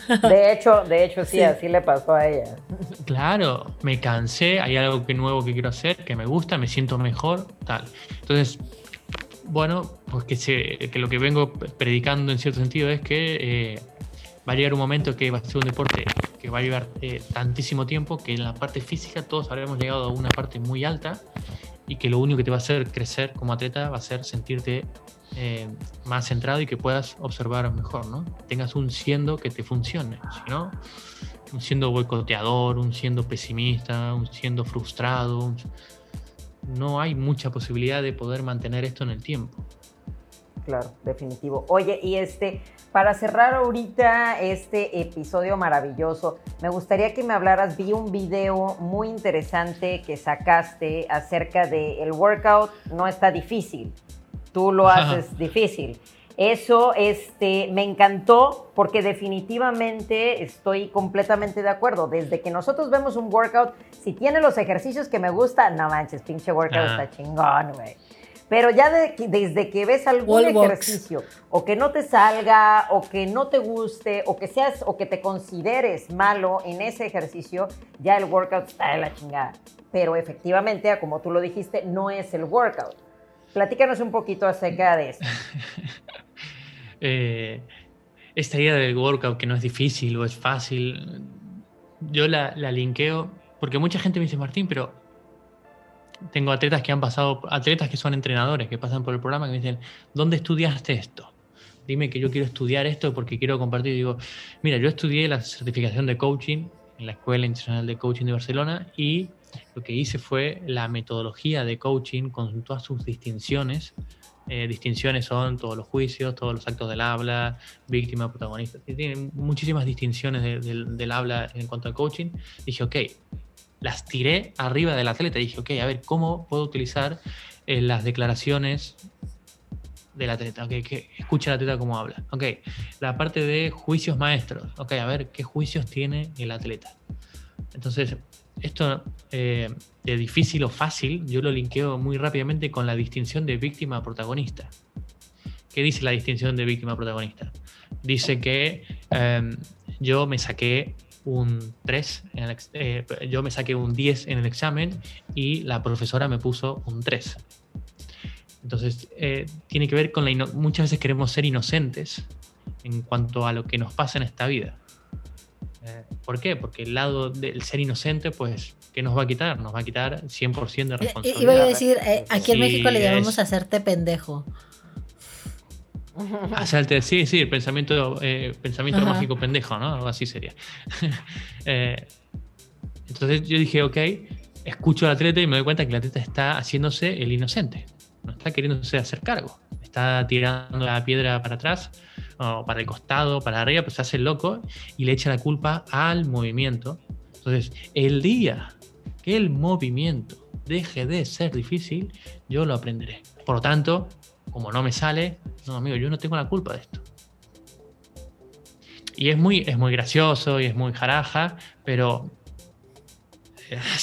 <laughs> De hecho, de hecho sí, así le pasó a ella. Claro, me cansé, hay algo que nuevo que quiero hacer, que me gusta, me siento mejor, tal. Entonces, bueno, pues que, que lo que vengo predicando en cierto sentido es que eh, va a llegar un momento que va a ser un deporte que va a llevar eh, tantísimo tiempo que en la parte física todos habremos llegado a una parte muy alta y que lo único que te va a hacer crecer como atleta va a ser sentirte eh, más centrado y que puedas observar mejor, ¿no? Tengas un siendo que te funcione, si no, un siendo boicoteador, un siendo pesimista, un siendo frustrado, no hay mucha posibilidad de poder mantener esto en el tiempo. Claro, definitivo. Oye, y este, para cerrar ahorita este episodio maravilloso, me gustaría que me hablaras, vi un video muy interesante que sacaste acerca de el workout no está difícil, tú lo haces difícil. Eso este, me encantó porque definitivamente estoy completamente de acuerdo. Desde que nosotros vemos un workout, si tiene los ejercicios que me gustan, no manches, pinche workout está chingón, güey. Pero ya desde que ves algún ejercicio o que no te salga o que no te guste o que seas o que te consideres malo en ese ejercicio, ya el workout está de la chingada. Pero efectivamente, como tú lo dijiste, no es el workout. Platícanos un poquito acerca de eso. <laughs> Eh, esta idea del workout que no es difícil o es fácil, yo la, la linkeo porque mucha gente me dice, Martín, pero tengo atletas que han pasado, atletas que son entrenadores, que pasan por el programa, que me dicen, ¿dónde estudiaste esto? Dime que yo quiero estudiar esto porque quiero compartir. digo, mira, yo estudié la certificación de coaching en la Escuela Internacional de Coaching de Barcelona y lo que hice fue la metodología de coaching con todas sus distinciones. Eh, distinciones son todos los juicios, todos los actos del habla, víctima, protagonista. Tienen muchísimas distinciones del habla en cuanto al coaching. Dije, ok, las tiré arriba del atleta. Dije, ok, a ver, ¿cómo puedo utilizar eh, las declaraciones del atleta? Okay, escucha el atleta cómo habla. Ok, la parte de juicios maestros. Ok, a ver, ¿qué juicios tiene el atleta? Entonces, esto eh, de difícil o fácil, yo lo linkeo muy rápidamente con la distinción de víctima a protagonista. ¿Qué dice la distinción de víctima a protagonista? Dice que em, yo me saqué un 3, eh, yo me saqué un 10 en el examen y la profesora me puso un 3. Entonces, eh, tiene que ver con la... Muchas veces queremos ser inocentes en cuanto a lo que nos pasa en esta vida. Eh, ¿Por qué? Porque el lado del ser inocente, pues, ¿qué nos va a quitar? Nos va a quitar 100% de responsabilidad. Iba a decir, aquí en México le llamamos hacerte pendejo. <laughs> Hacerte, sí, sí, el pensamiento, eh, pensamiento mágico pendejo, ¿no? Algo así sería. <laughs> Eh, entonces yo dije, ok, escucho al atleta y me doy cuenta que el atleta está haciéndose el inocente. No está queriéndose hacer cargo. Está tirando la piedra para atrás, o para el costado, para arriba, pues se hace loco y le echa la culpa al movimiento. Entonces, el día que el movimiento deje de ser difícil, yo lo aprenderé. Por lo tanto, como no me sale, no, amigo, yo no tengo la culpa de esto. Y es muy, es muy gracioso y es muy jaraja, pero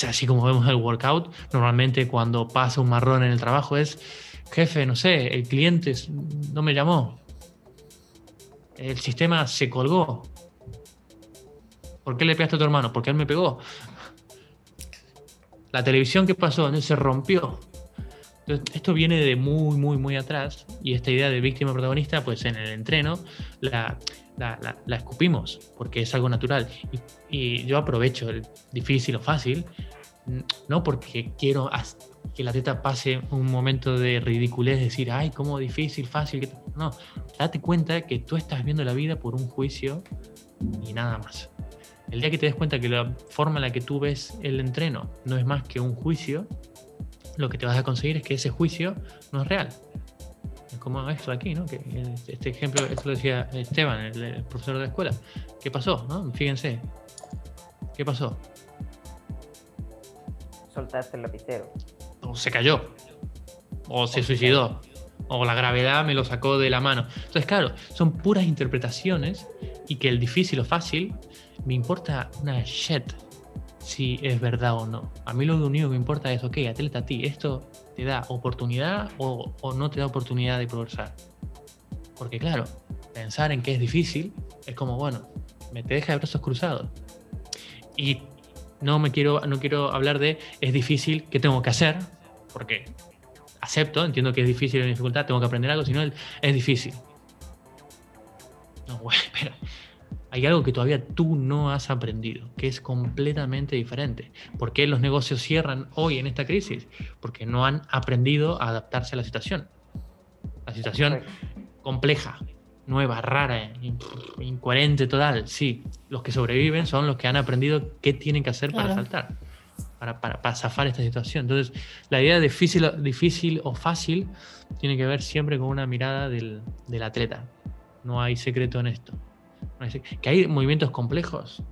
así como vemos el workout, normalmente cuando pasa un marrón en el trabajo es, jefe, no sé, el cliente no me llamó, el sistema se colgó. ¿Por qué le pegaste a tu hermano? Porque él me pegó. La televisión, ¿qué pasó? Se rompió esto viene de muy, muy, muy atrás y esta idea de víctima protagonista, pues en el entreno la, la, escupimos porque es algo natural. Y, yo aprovecho el difícil o fácil, no porque quiero que la teta pase un momento de ridiculez, decir, ay, cómo difícil, fácil. No, date cuenta que tú estás viendo la vida por un juicio y nada más. El día que te des cuenta que la forma en la que tú ves el entreno no es más que un juicio, lo que te vas a conseguir es que ese juicio no es real. Es como esto aquí, ¿no? Que este ejemplo, esto lo decía Esteban, el, profesor de la escuela. ¿Qué pasó? ¿no? Fíjense. ¿Qué pasó? Soltaste el lapicero. O se cayó. O se suicidó. O la gravedad me lo sacó de la mano. Entonces, claro, son puras interpretaciones y que el difícil o fácil me importa una shit si es verdad o no. A mí lo único que me importa es, ok, atleta a ti, ¿esto te da oportunidad o, no te da oportunidad de progresar? Porque claro, pensar en que es difícil es como, bueno, me te deja de brazos cruzados. Y no me quiero, no quiero hablar de es difícil, ¿qué tengo que hacer? Porque acepto, entiendo que es difícil, la dificultad, tengo que aprender algo, si no es difícil. No, <laughs> bueno, pero hay algo que todavía tú no has aprendido, que es completamente diferente. ¿Por qué los negocios cierran hoy en esta crisis? Porque no han aprendido a adaptarse a la situación. La situación compleja, nueva, rara, incoherente total. Sí, los que sobreviven son los que han aprendido qué tienen que hacer para saltar, para, para, zafar esta situación. Entonces, la idea de difícil, difícil o fácil tiene que ver siempre con una mirada del, del atleta. No hay secreto en esto. Que hay movimientos complejos.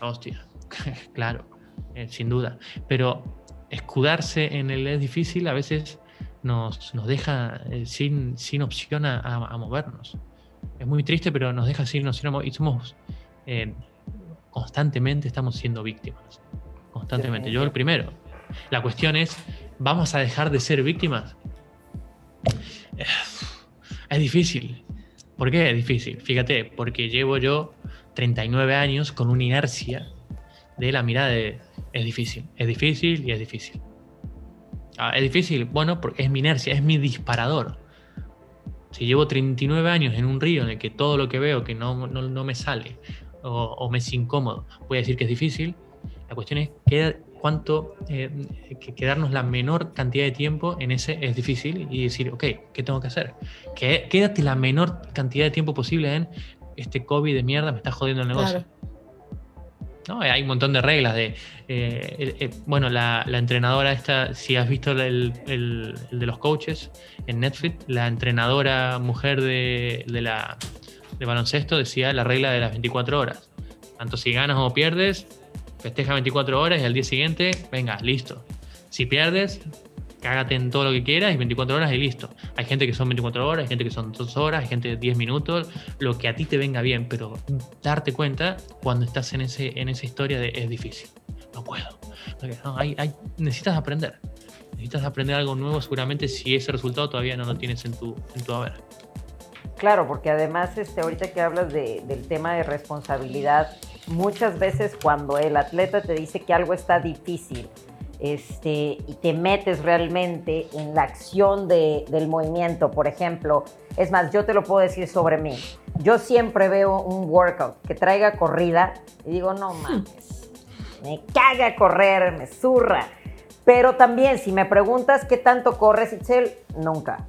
Hostia, <laughs> claro, eh, sin duda. Pero escudarse en el es difícil a veces nos, nos deja eh, sin, sin opción a movernos es muy triste, pero nos deja así, nos y somos eh, constantemente estamos siendo víctimas. Constantemente. Yo el primero. La cuestión es, ¿vamos a dejar de ser víctimas? Es difícil. ¿Por qué es difícil? Fíjate, porque llevo yo 39 años con una inercia de la mirada de es difícil, es difícil y es difícil. Ah, es difícil, bueno, porque es mi inercia, es mi disparador. Si llevo 39 años en un río en el que todo lo que veo que no, no, me sale o, me es incómodo, voy a decir que es difícil, la cuestión es que, cuánto, eh, quedarnos la menor cantidad de tiempo en ese es difícil y decir, ok, ¿qué tengo que hacer? Que, quédate la menor cantidad de tiempo posible en este COVID de mierda me está jodiendo el negocio. Hay un montón de reglas de, eh, eh, bueno, la, entrenadora esta, si has visto el, de los coaches en Netflix, la entrenadora mujer de, la, de baloncesto decía la regla de las 24 horas. Tanto si ganas o pierdes, festeja 24 horas y al día siguiente, venga, listo. Si pierdes, cágate en todo lo que quieras y 24 horas y listo. Hay gente que son 24 horas, hay gente que son 2 horas, hay gente de 10 minutos, lo que a ti te venga bien, pero darte cuenta cuando estás en, ese, en esa historia de es difícil, no puedo. hay, necesitas aprender, necesitas aprender algo nuevo seguramente si ese resultado todavía no lo tienes en tu, en tu haber. Claro, porque además este, ahorita que hablas del tema de responsabilidad, muchas veces cuando el atleta te dice que algo está difícil, este, y te metes realmente en la acción del movimiento, por ejemplo. Es más, yo te lo puedo decir sobre mí. Yo siempre veo un workout que traiga corrida y digo, no mames, me caga correr, me zurra. Pero también, si me preguntas qué tanto corres, Itzel, nunca.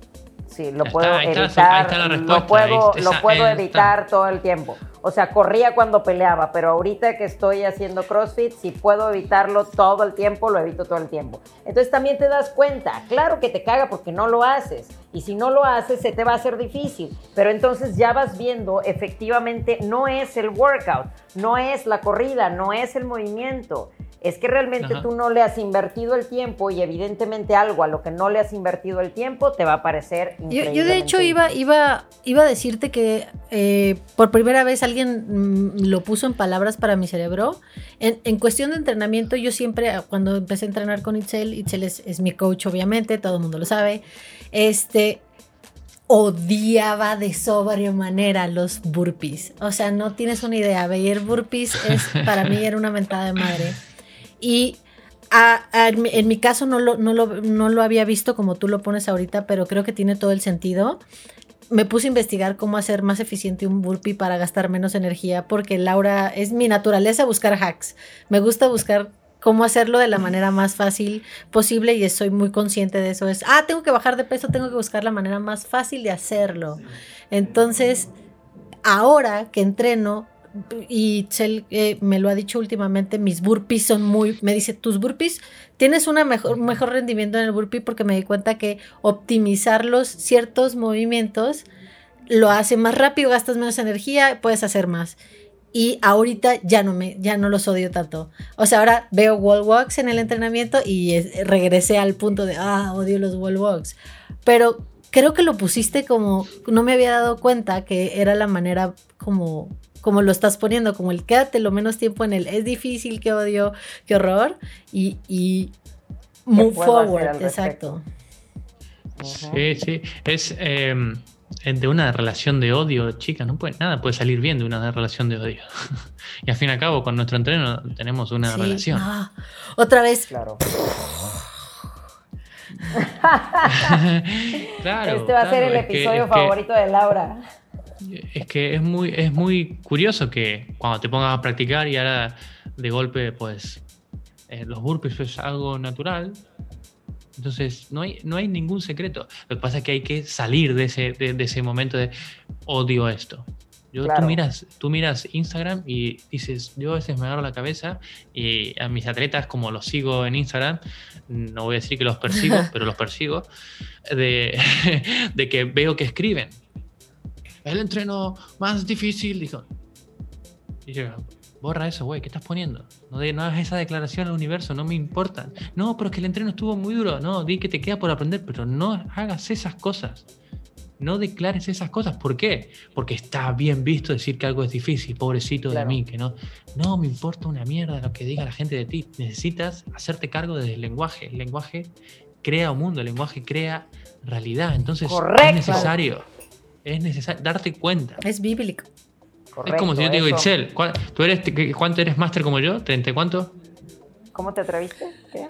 Sí, lo puedo evitar. lo puedo, lo puedo evitar todo el tiempo. O sea, corría cuando peleaba, pero ahorita que estoy haciendo CrossFit, si puedo evitarlo todo el tiempo, lo evito todo el tiempo. Entonces también te das cuenta, claro que te caga porque no lo haces. Y si no lo haces, se te va a hacer difícil. Pero entonces ya vas viendo, efectivamente, no es el workout, no es la corrida, no es el movimiento es que realmente tú no le has invertido el tiempo y evidentemente algo a lo que no le has invertido el tiempo te va a parecer yo, yo, de hecho iba, iba, iba a decirte que eh, por primera vez alguien mm, lo puso en palabras para mi cerebro. En, cuestión de entrenamiento, yo siempre, cuando empecé a entrenar con Itzel, Itzel es, es mi coach obviamente, todo el mundo lo sabe, este, odiaba de manera los burpees. O sea, no tienes una idea. Ver burpees es, <laughs> para mí era una mentada de madre. Y en mi caso no lo, no, lo, había visto como tú lo pones ahorita, pero creo que tiene todo el sentido. Me puse a investigar cómo hacer más eficiente un burpee para gastar menos energía, porque Laura es mi naturaleza buscar hacks. Me gusta buscar cómo hacerlo de la manera más fácil posible y soy muy consciente de eso. Es, ah, tengo que bajar de peso, tengo que buscar la manera más fácil de hacerlo. Entonces, ahora que entreno, y Chel eh, me lo ha dicho últimamente, mis burpees son muy, me dice, tus burpees, tienes una mejor, un mejor rendimiento en el burpee porque me di cuenta que optimizar los ciertos movimientos lo hace más rápido, gastas menos energía, puedes hacer más. Y ahorita ya no me, ya no los odio tanto. O sea, ahora veo wall walks en el entrenamiento y regresé al punto de, ah, odio los wall walks. Pero creo que lo pusiste como, no me había dado cuenta que era la manera como como lo estás poniendo, como el quédate lo menos tiempo en el es difícil, qué odio, qué horror, y, y move forward, exacto. Sí, sí, es, em, de una relación de odio, chicas, no puede, nada puede salir bien de una relación de odio. <laughs> y al fin y al cabo, con nuestro entreno tenemos una relación. Ah, otra vez. Claro. <laughs> <laughs> este va a ser el episodio favorito de Laura. Es que es muy, es muy curioso que cuando te pongas a practicar y ahora de golpe, pues eh, los burpees es algo natural, entonces, no hay, no hay ningún secreto. Lo que pasa es que hay que salir de ese, de, ese momento de odio esto. Yo, tú, miras, tú miras Instagram y dices, yo a veces me agarro la cabeza y a mis atletas, como los sigo en Instagram, no voy a decir que los persigo, <laughs> pero los persigo, de, <laughs> de que veo que escriben. El entreno más difícil, dijo. Y yo, borra eso, güey, ¿qué estás poniendo? No, no hagas esa declaración al universo, no me importa. No, pero es que el entreno estuvo muy duro. No, di que te queda por aprender, pero no hagas esas cosas. No declares esas cosas. ¿Por qué? Porque está bien visto decir que algo es difícil, pobrecito de mí, que no. No me importa una mierda lo que diga la gente de ti. Necesitas hacerte cargo del lenguaje. El lenguaje crea un mundo, el lenguaje crea realidad. Entonces es necesario. Es necesario darte cuenta. Es bíblico es como si yo te digo, Itzel, ¿tú eres, ¿cuánto eres máster como yo? ¿30 cuánto? ¿Cómo te atreviste? ¿Qué?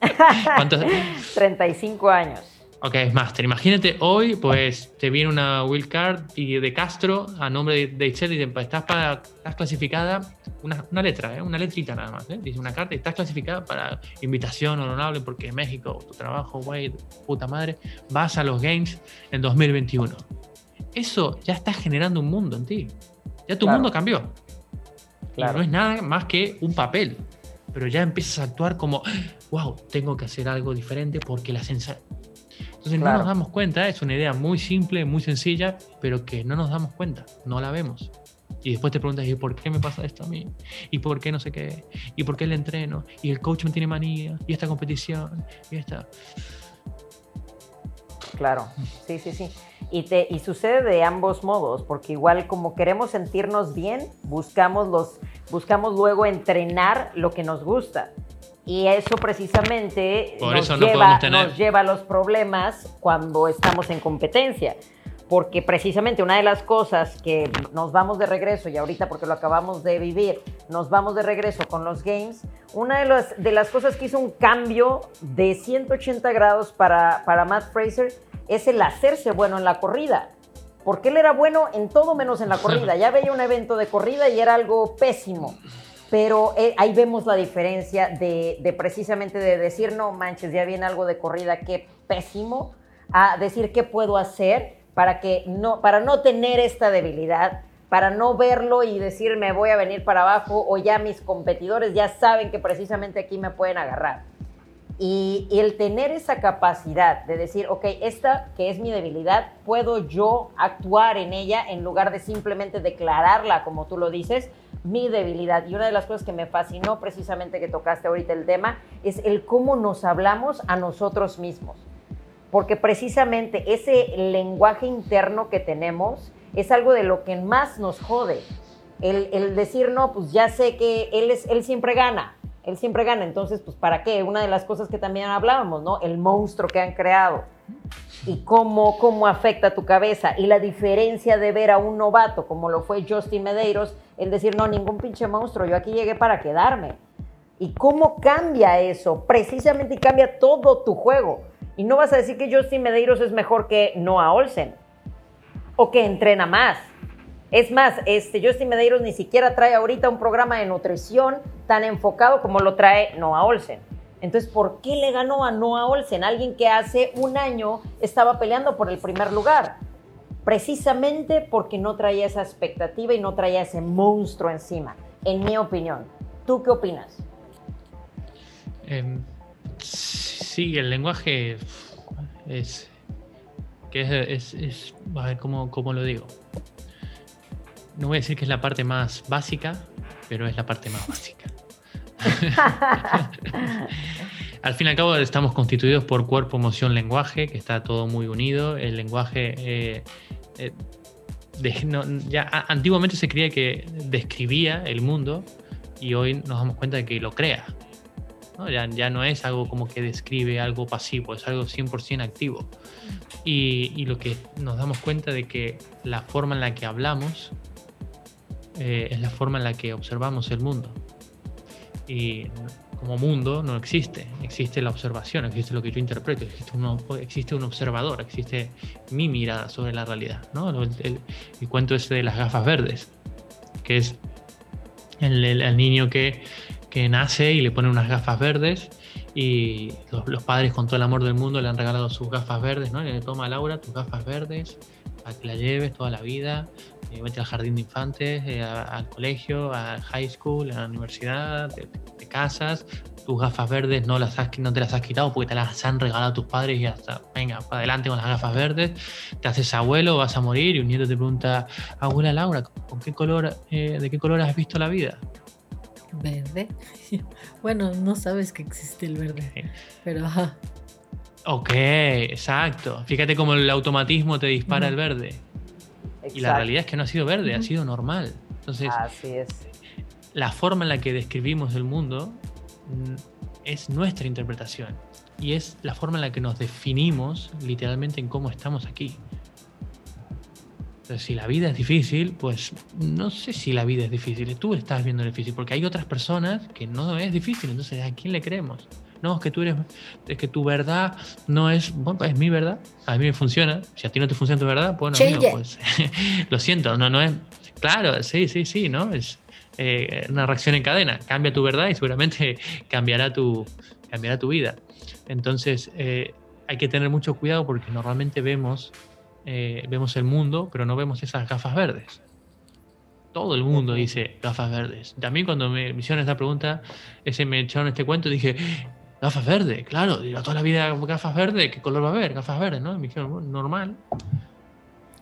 <laughs> ¿Cuántos? <laughs> 35 años. Ok, es máster. Imagínate hoy, pues te viene una card y de Castro a nombre de, Itzel y dice, pues, estás, para, estás clasificada, una, una letra, ¿eh? una letrita nada más, ¿eh? dice una carta y estás clasificada para invitación honorable porque México, tu trabajo, güey, puta madre, vas a los Games en 2021 eso ya está generando un mundo en ti. Ya tu mundo cambió. Claro. no es nada más que un papel. Pero ya empiezas a actuar como, wow, tengo que hacer algo diferente porque la sensación... Entonces no nos damos cuenta, es una idea muy simple, muy sencilla, pero que no nos damos cuenta, no la vemos. Y después te preguntas, ¿y por qué me pasa esto a mí? ¿Y por qué no sé qué? ¿Y por qué el entreno? ¿Y el coach me tiene manía? ¿Y esta competición? ¿Y esta? Claro, sí, sí, sí. Y, te, y sucede de ambos modos, porque igual como queremos sentirnos bien, buscamos, los, buscamos luego entrenar lo que nos gusta. Y eso precisamente nos, lleva, nos lleva a los problemas cuando estamos en competencia. Porque precisamente una de las cosas que nos vamos de regreso, y ahorita porque lo acabamos de vivir, nos vamos de regreso con los games, una de las, de las cosas que hizo un cambio de 180 grados para, para Matt Fraser es el hacerse bueno en la corrida. Porque él era bueno en todo menos en la <laughs> corrida. Ya veía un evento de corrida y era algo pésimo. Pero eh, ahí vemos la diferencia de, precisamente de decir, no manches, ya viene algo de corrida, qué pésimo, a decir qué puedo hacer para, que no, para no tener esta debilidad, para no verlo y decir me voy a venir para abajo o ya mis competidores ya saben que precisamente aquí me pueden agarrar. Y, el tener esa capacidad de decir, ok, esta que es mi debilidad, puedo yo actuar en ella en lugar de simplemente declararla, como tú lo dices, mi debilidad. Y una de las cosas que me fascinó precisamente que tocaste ahorita el tema es el cómo nos hablamos a nosotros mismos. Porque precisamente ese lenguaje interno que tenemos es algo de lo que más nos jode. El, decir, no, pues ya sé que él, es, él siempre gana él siempre gana, entonces, pues, ¿para qué? Una de las cosas que también hablábamos, ¿no? El monstruo que han creado y cómo, cómo afecta tu cabeza y la diferencia de ver a un novato como lo fue Justin Medeiros, el decir, no, ningún pinche monstruo, yo aquí llegué para quedarme. Y cómo cambia eso, precisamente cambia todo tu juego. Y no vas a decir que Justin Medeiros es mejor que Noah Olsen o que entrena más es más, este, Justin Medeiros ni siquiera trae ahorita un programa de nutrición tan enfocado como lo trae Noah Olsen. Entonces, ¿por qué le ganó a Noah Olsen? Alguien que hace un año estaba peleando por el primer lugar. Precisamente porque no traía esa expectativa y no traía ese monstruo encima, en mi opinión. ¿Tú qué opinas? Em, sí, el lenguaje es. que es, es, a ver cómo, cómo lo digo no voy a decir que es la parte más básica, pero es la parte más básica. <laughs> al fin y al cabo estamos constituidos por cuerpo, emoción, lenguaje, que está todo muy unido. El lenguaje, eh, eh, ya antiguamente se creía que describía el mundo y hoy nos damos cuenta de que lo crea. Ya, ya no es algo como que describe algo pasivo, es algo 100% activo. Y, lo que nos damos cuenta de que la forma en la que hablamos eh, es la forma en la que observamos el mundo. Y como mundo no existe, existe la observación, existe lo que yo interpreto, existe, existe un observador, existe mi mirada sobre la realidad. ¿no? El, cuento ese de las gafas verdes, que es el, niño que, que, nace y le pone unas gafas verdes y los, padres con todo el amor del mundo le han regalado sus gafas verdes, ¿no? le toma Laura tus gafas verdes para que la lleves toda la vida, eh, vete al jardín de infantes, eh, al colegio, al high school, a la universidad, te, casas, tus gafas verdes no, las has, no te las has quitado porque te las han regalado tus padres y hasta, venga, para adelante con las gafas verdes, te haces abuelo, vas a morir y un nieto te pregunta, abuela Laura, ¿con qué color, eh, ¿de qué color has visto la vida? Verde. <laughs> bueno, no sabes que existe el verde, pero ajá. Ok, exacto. Fíjate cómo el automatismo te dispara el verde. Y la realidad es que no ha sido verde, ha sido normal. Entonces, Así es. la forma en la que describimos el mundo mm, es nuestra interpretación y es la forma en la que nos definimos literalmente en cómo estamos aquí. Entonces, si la vida es difícil, pues no sé si la vida es difícil. Tú estás viendo difícil, porque hay otras personas que no es difícil. Entonces, ¿a quién le creemos? No, es que tú eres, es que tu verdad no es, bueno, es mi verdad, a mí me funciona. Si a ti no te funciona tu verdad, bueno, pues <laughs> lo siento, no, no es, claro, sí, sí, sí, ¿no? Es eh, una reacción en cadena. Cambia tu verdad y seguramente <laughs> cambiará tu, cambiará tu vida. Entonces, eh, hay que tener mucho cuidado porque normalmente vemos, eh, vemos el mundo, pero no vemos esas gafas verdes. Todo el mundo dice gafas verdes. También cuando me hicieron esta pregunta, ese me echaron este cuento, dije, Gafas verdes, claro, toda la vida gafas verdes, ¿qué color va a haber? Gafas verdes, ¿no? Me dijeron, normal.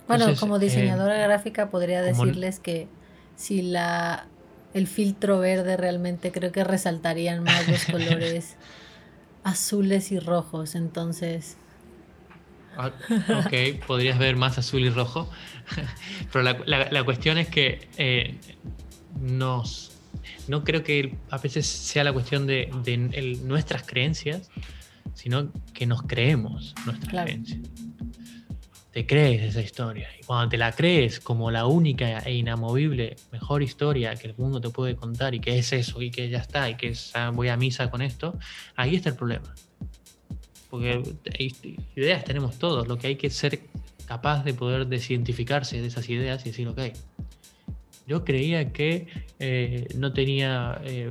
Bueno, como eh, diseñadora gráfica podría decirles que si la el filtro verde realmente creo que resaltarían más los <laughs> colores azules y rojos, entonces... Ah, ok, podrías ver más azul y rojo, <laughs> pero la, cuestión es que eh, nos no creo que a veces sea la cuestión de, nuestras creencias, sino que nos creemos nuestras creencias. Te crees esa historia. Y cuando te la crees como la única e inamovible mejor historia que el mundo te puede contar y que es eso y que ya está y que voy a misa con esto, ahí está el problema. Porque ideas tenemos todos, lo que hay que ser capaz de poder desidentificarse de esas ideas y decir, ok, yo creía que eh, no tenía, eh,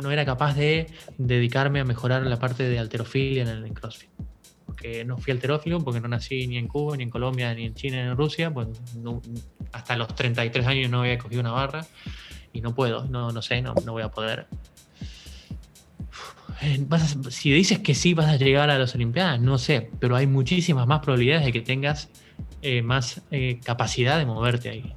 no era capaz de dedicarme a mejorar la parte de alterofilia en el CrossFit. Porque no fui alterófilo, porque no nací ni en Cuba, ni en Colombia, ni en China, ni en Rusia. Pues hasta los 33 años no había cogido una barra y no puedo, no, no sé, no, no voy a poder. Eh, si dices que sí vas a llegar a las Olimpiadas, no sé, pero hay muchísimas más probabilidades de que tengas más capacidad de moverte ahí.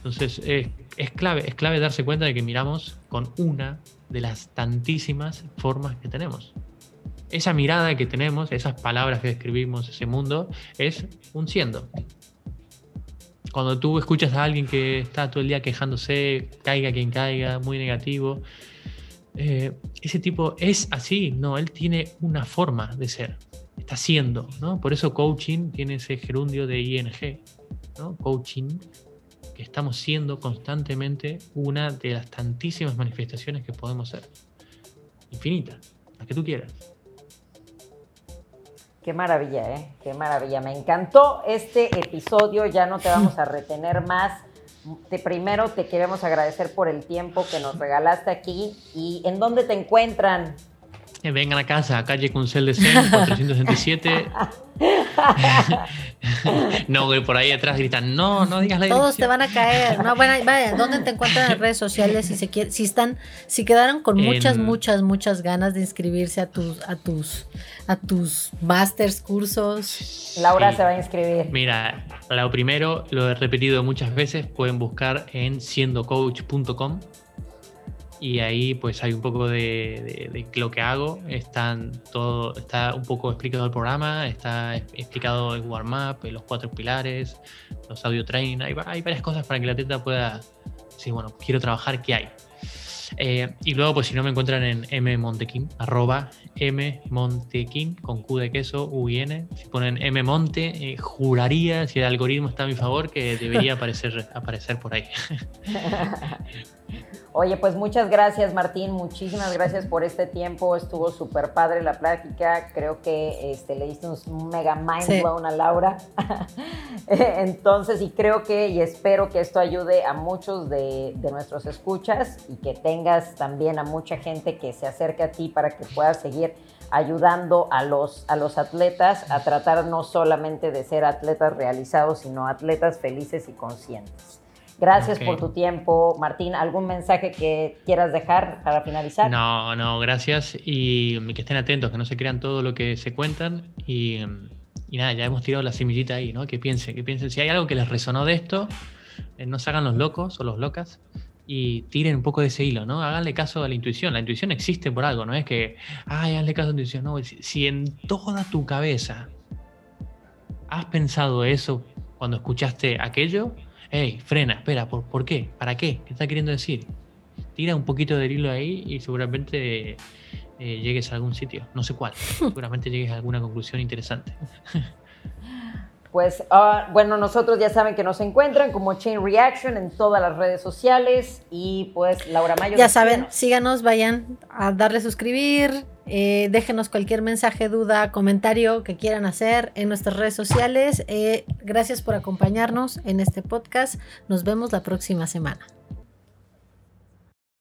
Entonces es clave, es clave darse cuenta de que miramos con una de las tantísimas formas que tenemos. Esa mirada que tenemos, esas palabras que describimos, ese mundo, es un siendo. Cuando tú escuchas a alguien que está todo el día quejándose, caiga quien caiga, muy negativo, eh, ese tipo es así, no, él tiene una forma de ser, está siendo, ¿no? Por eso coaching tiene ese gerundio de ING. Coaching estamos siendo constantemente una de las tantísimas manifestaciones que podemos ser. Infinita, las que tú quieras. Qué maravilla, ¿eh? Qué maravilla. Me encantó este episodio. Ya no te vamos a retener más. De primero te queremos agradecer por el tiempo que nos regalaste aquí. ¿Y en dónde te encuentran? Eh, vengan a casa, calle Cuncel de Sen, 467. <laughs> no, güey, por ahí atrás gritan, no, no digas la Todos te van a caer. No, bueno, vaya, ¿dónde te encuentran en <laughs> redes sociales? Si se si están, si quedaron con muchas, muchas, muchas ganas de inscribirse a tus, a tus, a tus masters, cursos. Laura se va a inscribir. Mira, lo primero, lo he repetido muchas veces, pueden buscar en siendocoach.com y ahí pues hay un poco de, lo que hago. Están todo, está un poco explicado el programa, está explicado el warm-up, los cuatro pilares, los audio training, hay, hay, varias cosas para que la atleta pueda decir, bueno, quiero trabajar, ¿qué hay? Eh, y luego, pues si no me encuentran en mmontequín, arroba mmontequín, con Q de queso, U y N. Si ponen mmonte, eh, juraría, si el algoritmo está a mi favor, que debería <laughs> aparecer, aparecer por ahí. <laughs> Oye, pues muchas gracias Martín, muchísimas gracias por este tiempo, estuvo súper padre la plática, creo que este, le diste un mega mind blown a Laura. <laughs> Entonces, y creo que y espero que esto ayude a muchos de, nuestros escuchas y que tengas también a mucha gente que se acerque a ti para que puedas seguir ayudando a los, a los atletas a tratar no solamente de ser atletas realizados, sino atletas felices y conscientes. Gracias por tu tiempo, Martín. ¿Algún mensaje que quieras dejar para finalizar? No, no, gracias. Y que estén atentos, que no se crean todo lo que se cuentan. Y, nada, ya hemos tirado la semillita ahí, ¿no? Que piensen, que piensen. Si hay algo que les resonó de esto, eh, no se hagan los locos o los locas y tiren un poco de ese hilo, ¿no? Háganle caso a la intuición. La intuición existe por algo, no es que, ay, hazle caso a la intuición. No, si en toda tu cabeza has pensado eso cuando escuchaste aquello, hey, frena, espera, ¿por, ¿por qué? ¿Para qué? ¿Qué está queriendo decir? Tira un poquito de hilo ahí y seguramente eh, llegues a algún sitio. No sé cuál. <laughs> seguramente llegues a alguna conclusión interesante. <laughs> Pues ah, bueno, nosotros ya saben que nos encuentran como Chain Reaction en todas las redes sociales y pues Laura Mayo. Ya saben, síganos, vayan a darle suscribir, eh, déjenos cualquier mensaje, duda, comentario que quieran hacer en nuestras redes sociales. Eh, gracias por acompañarnos en este podcast. Nos vemos la próxima semana.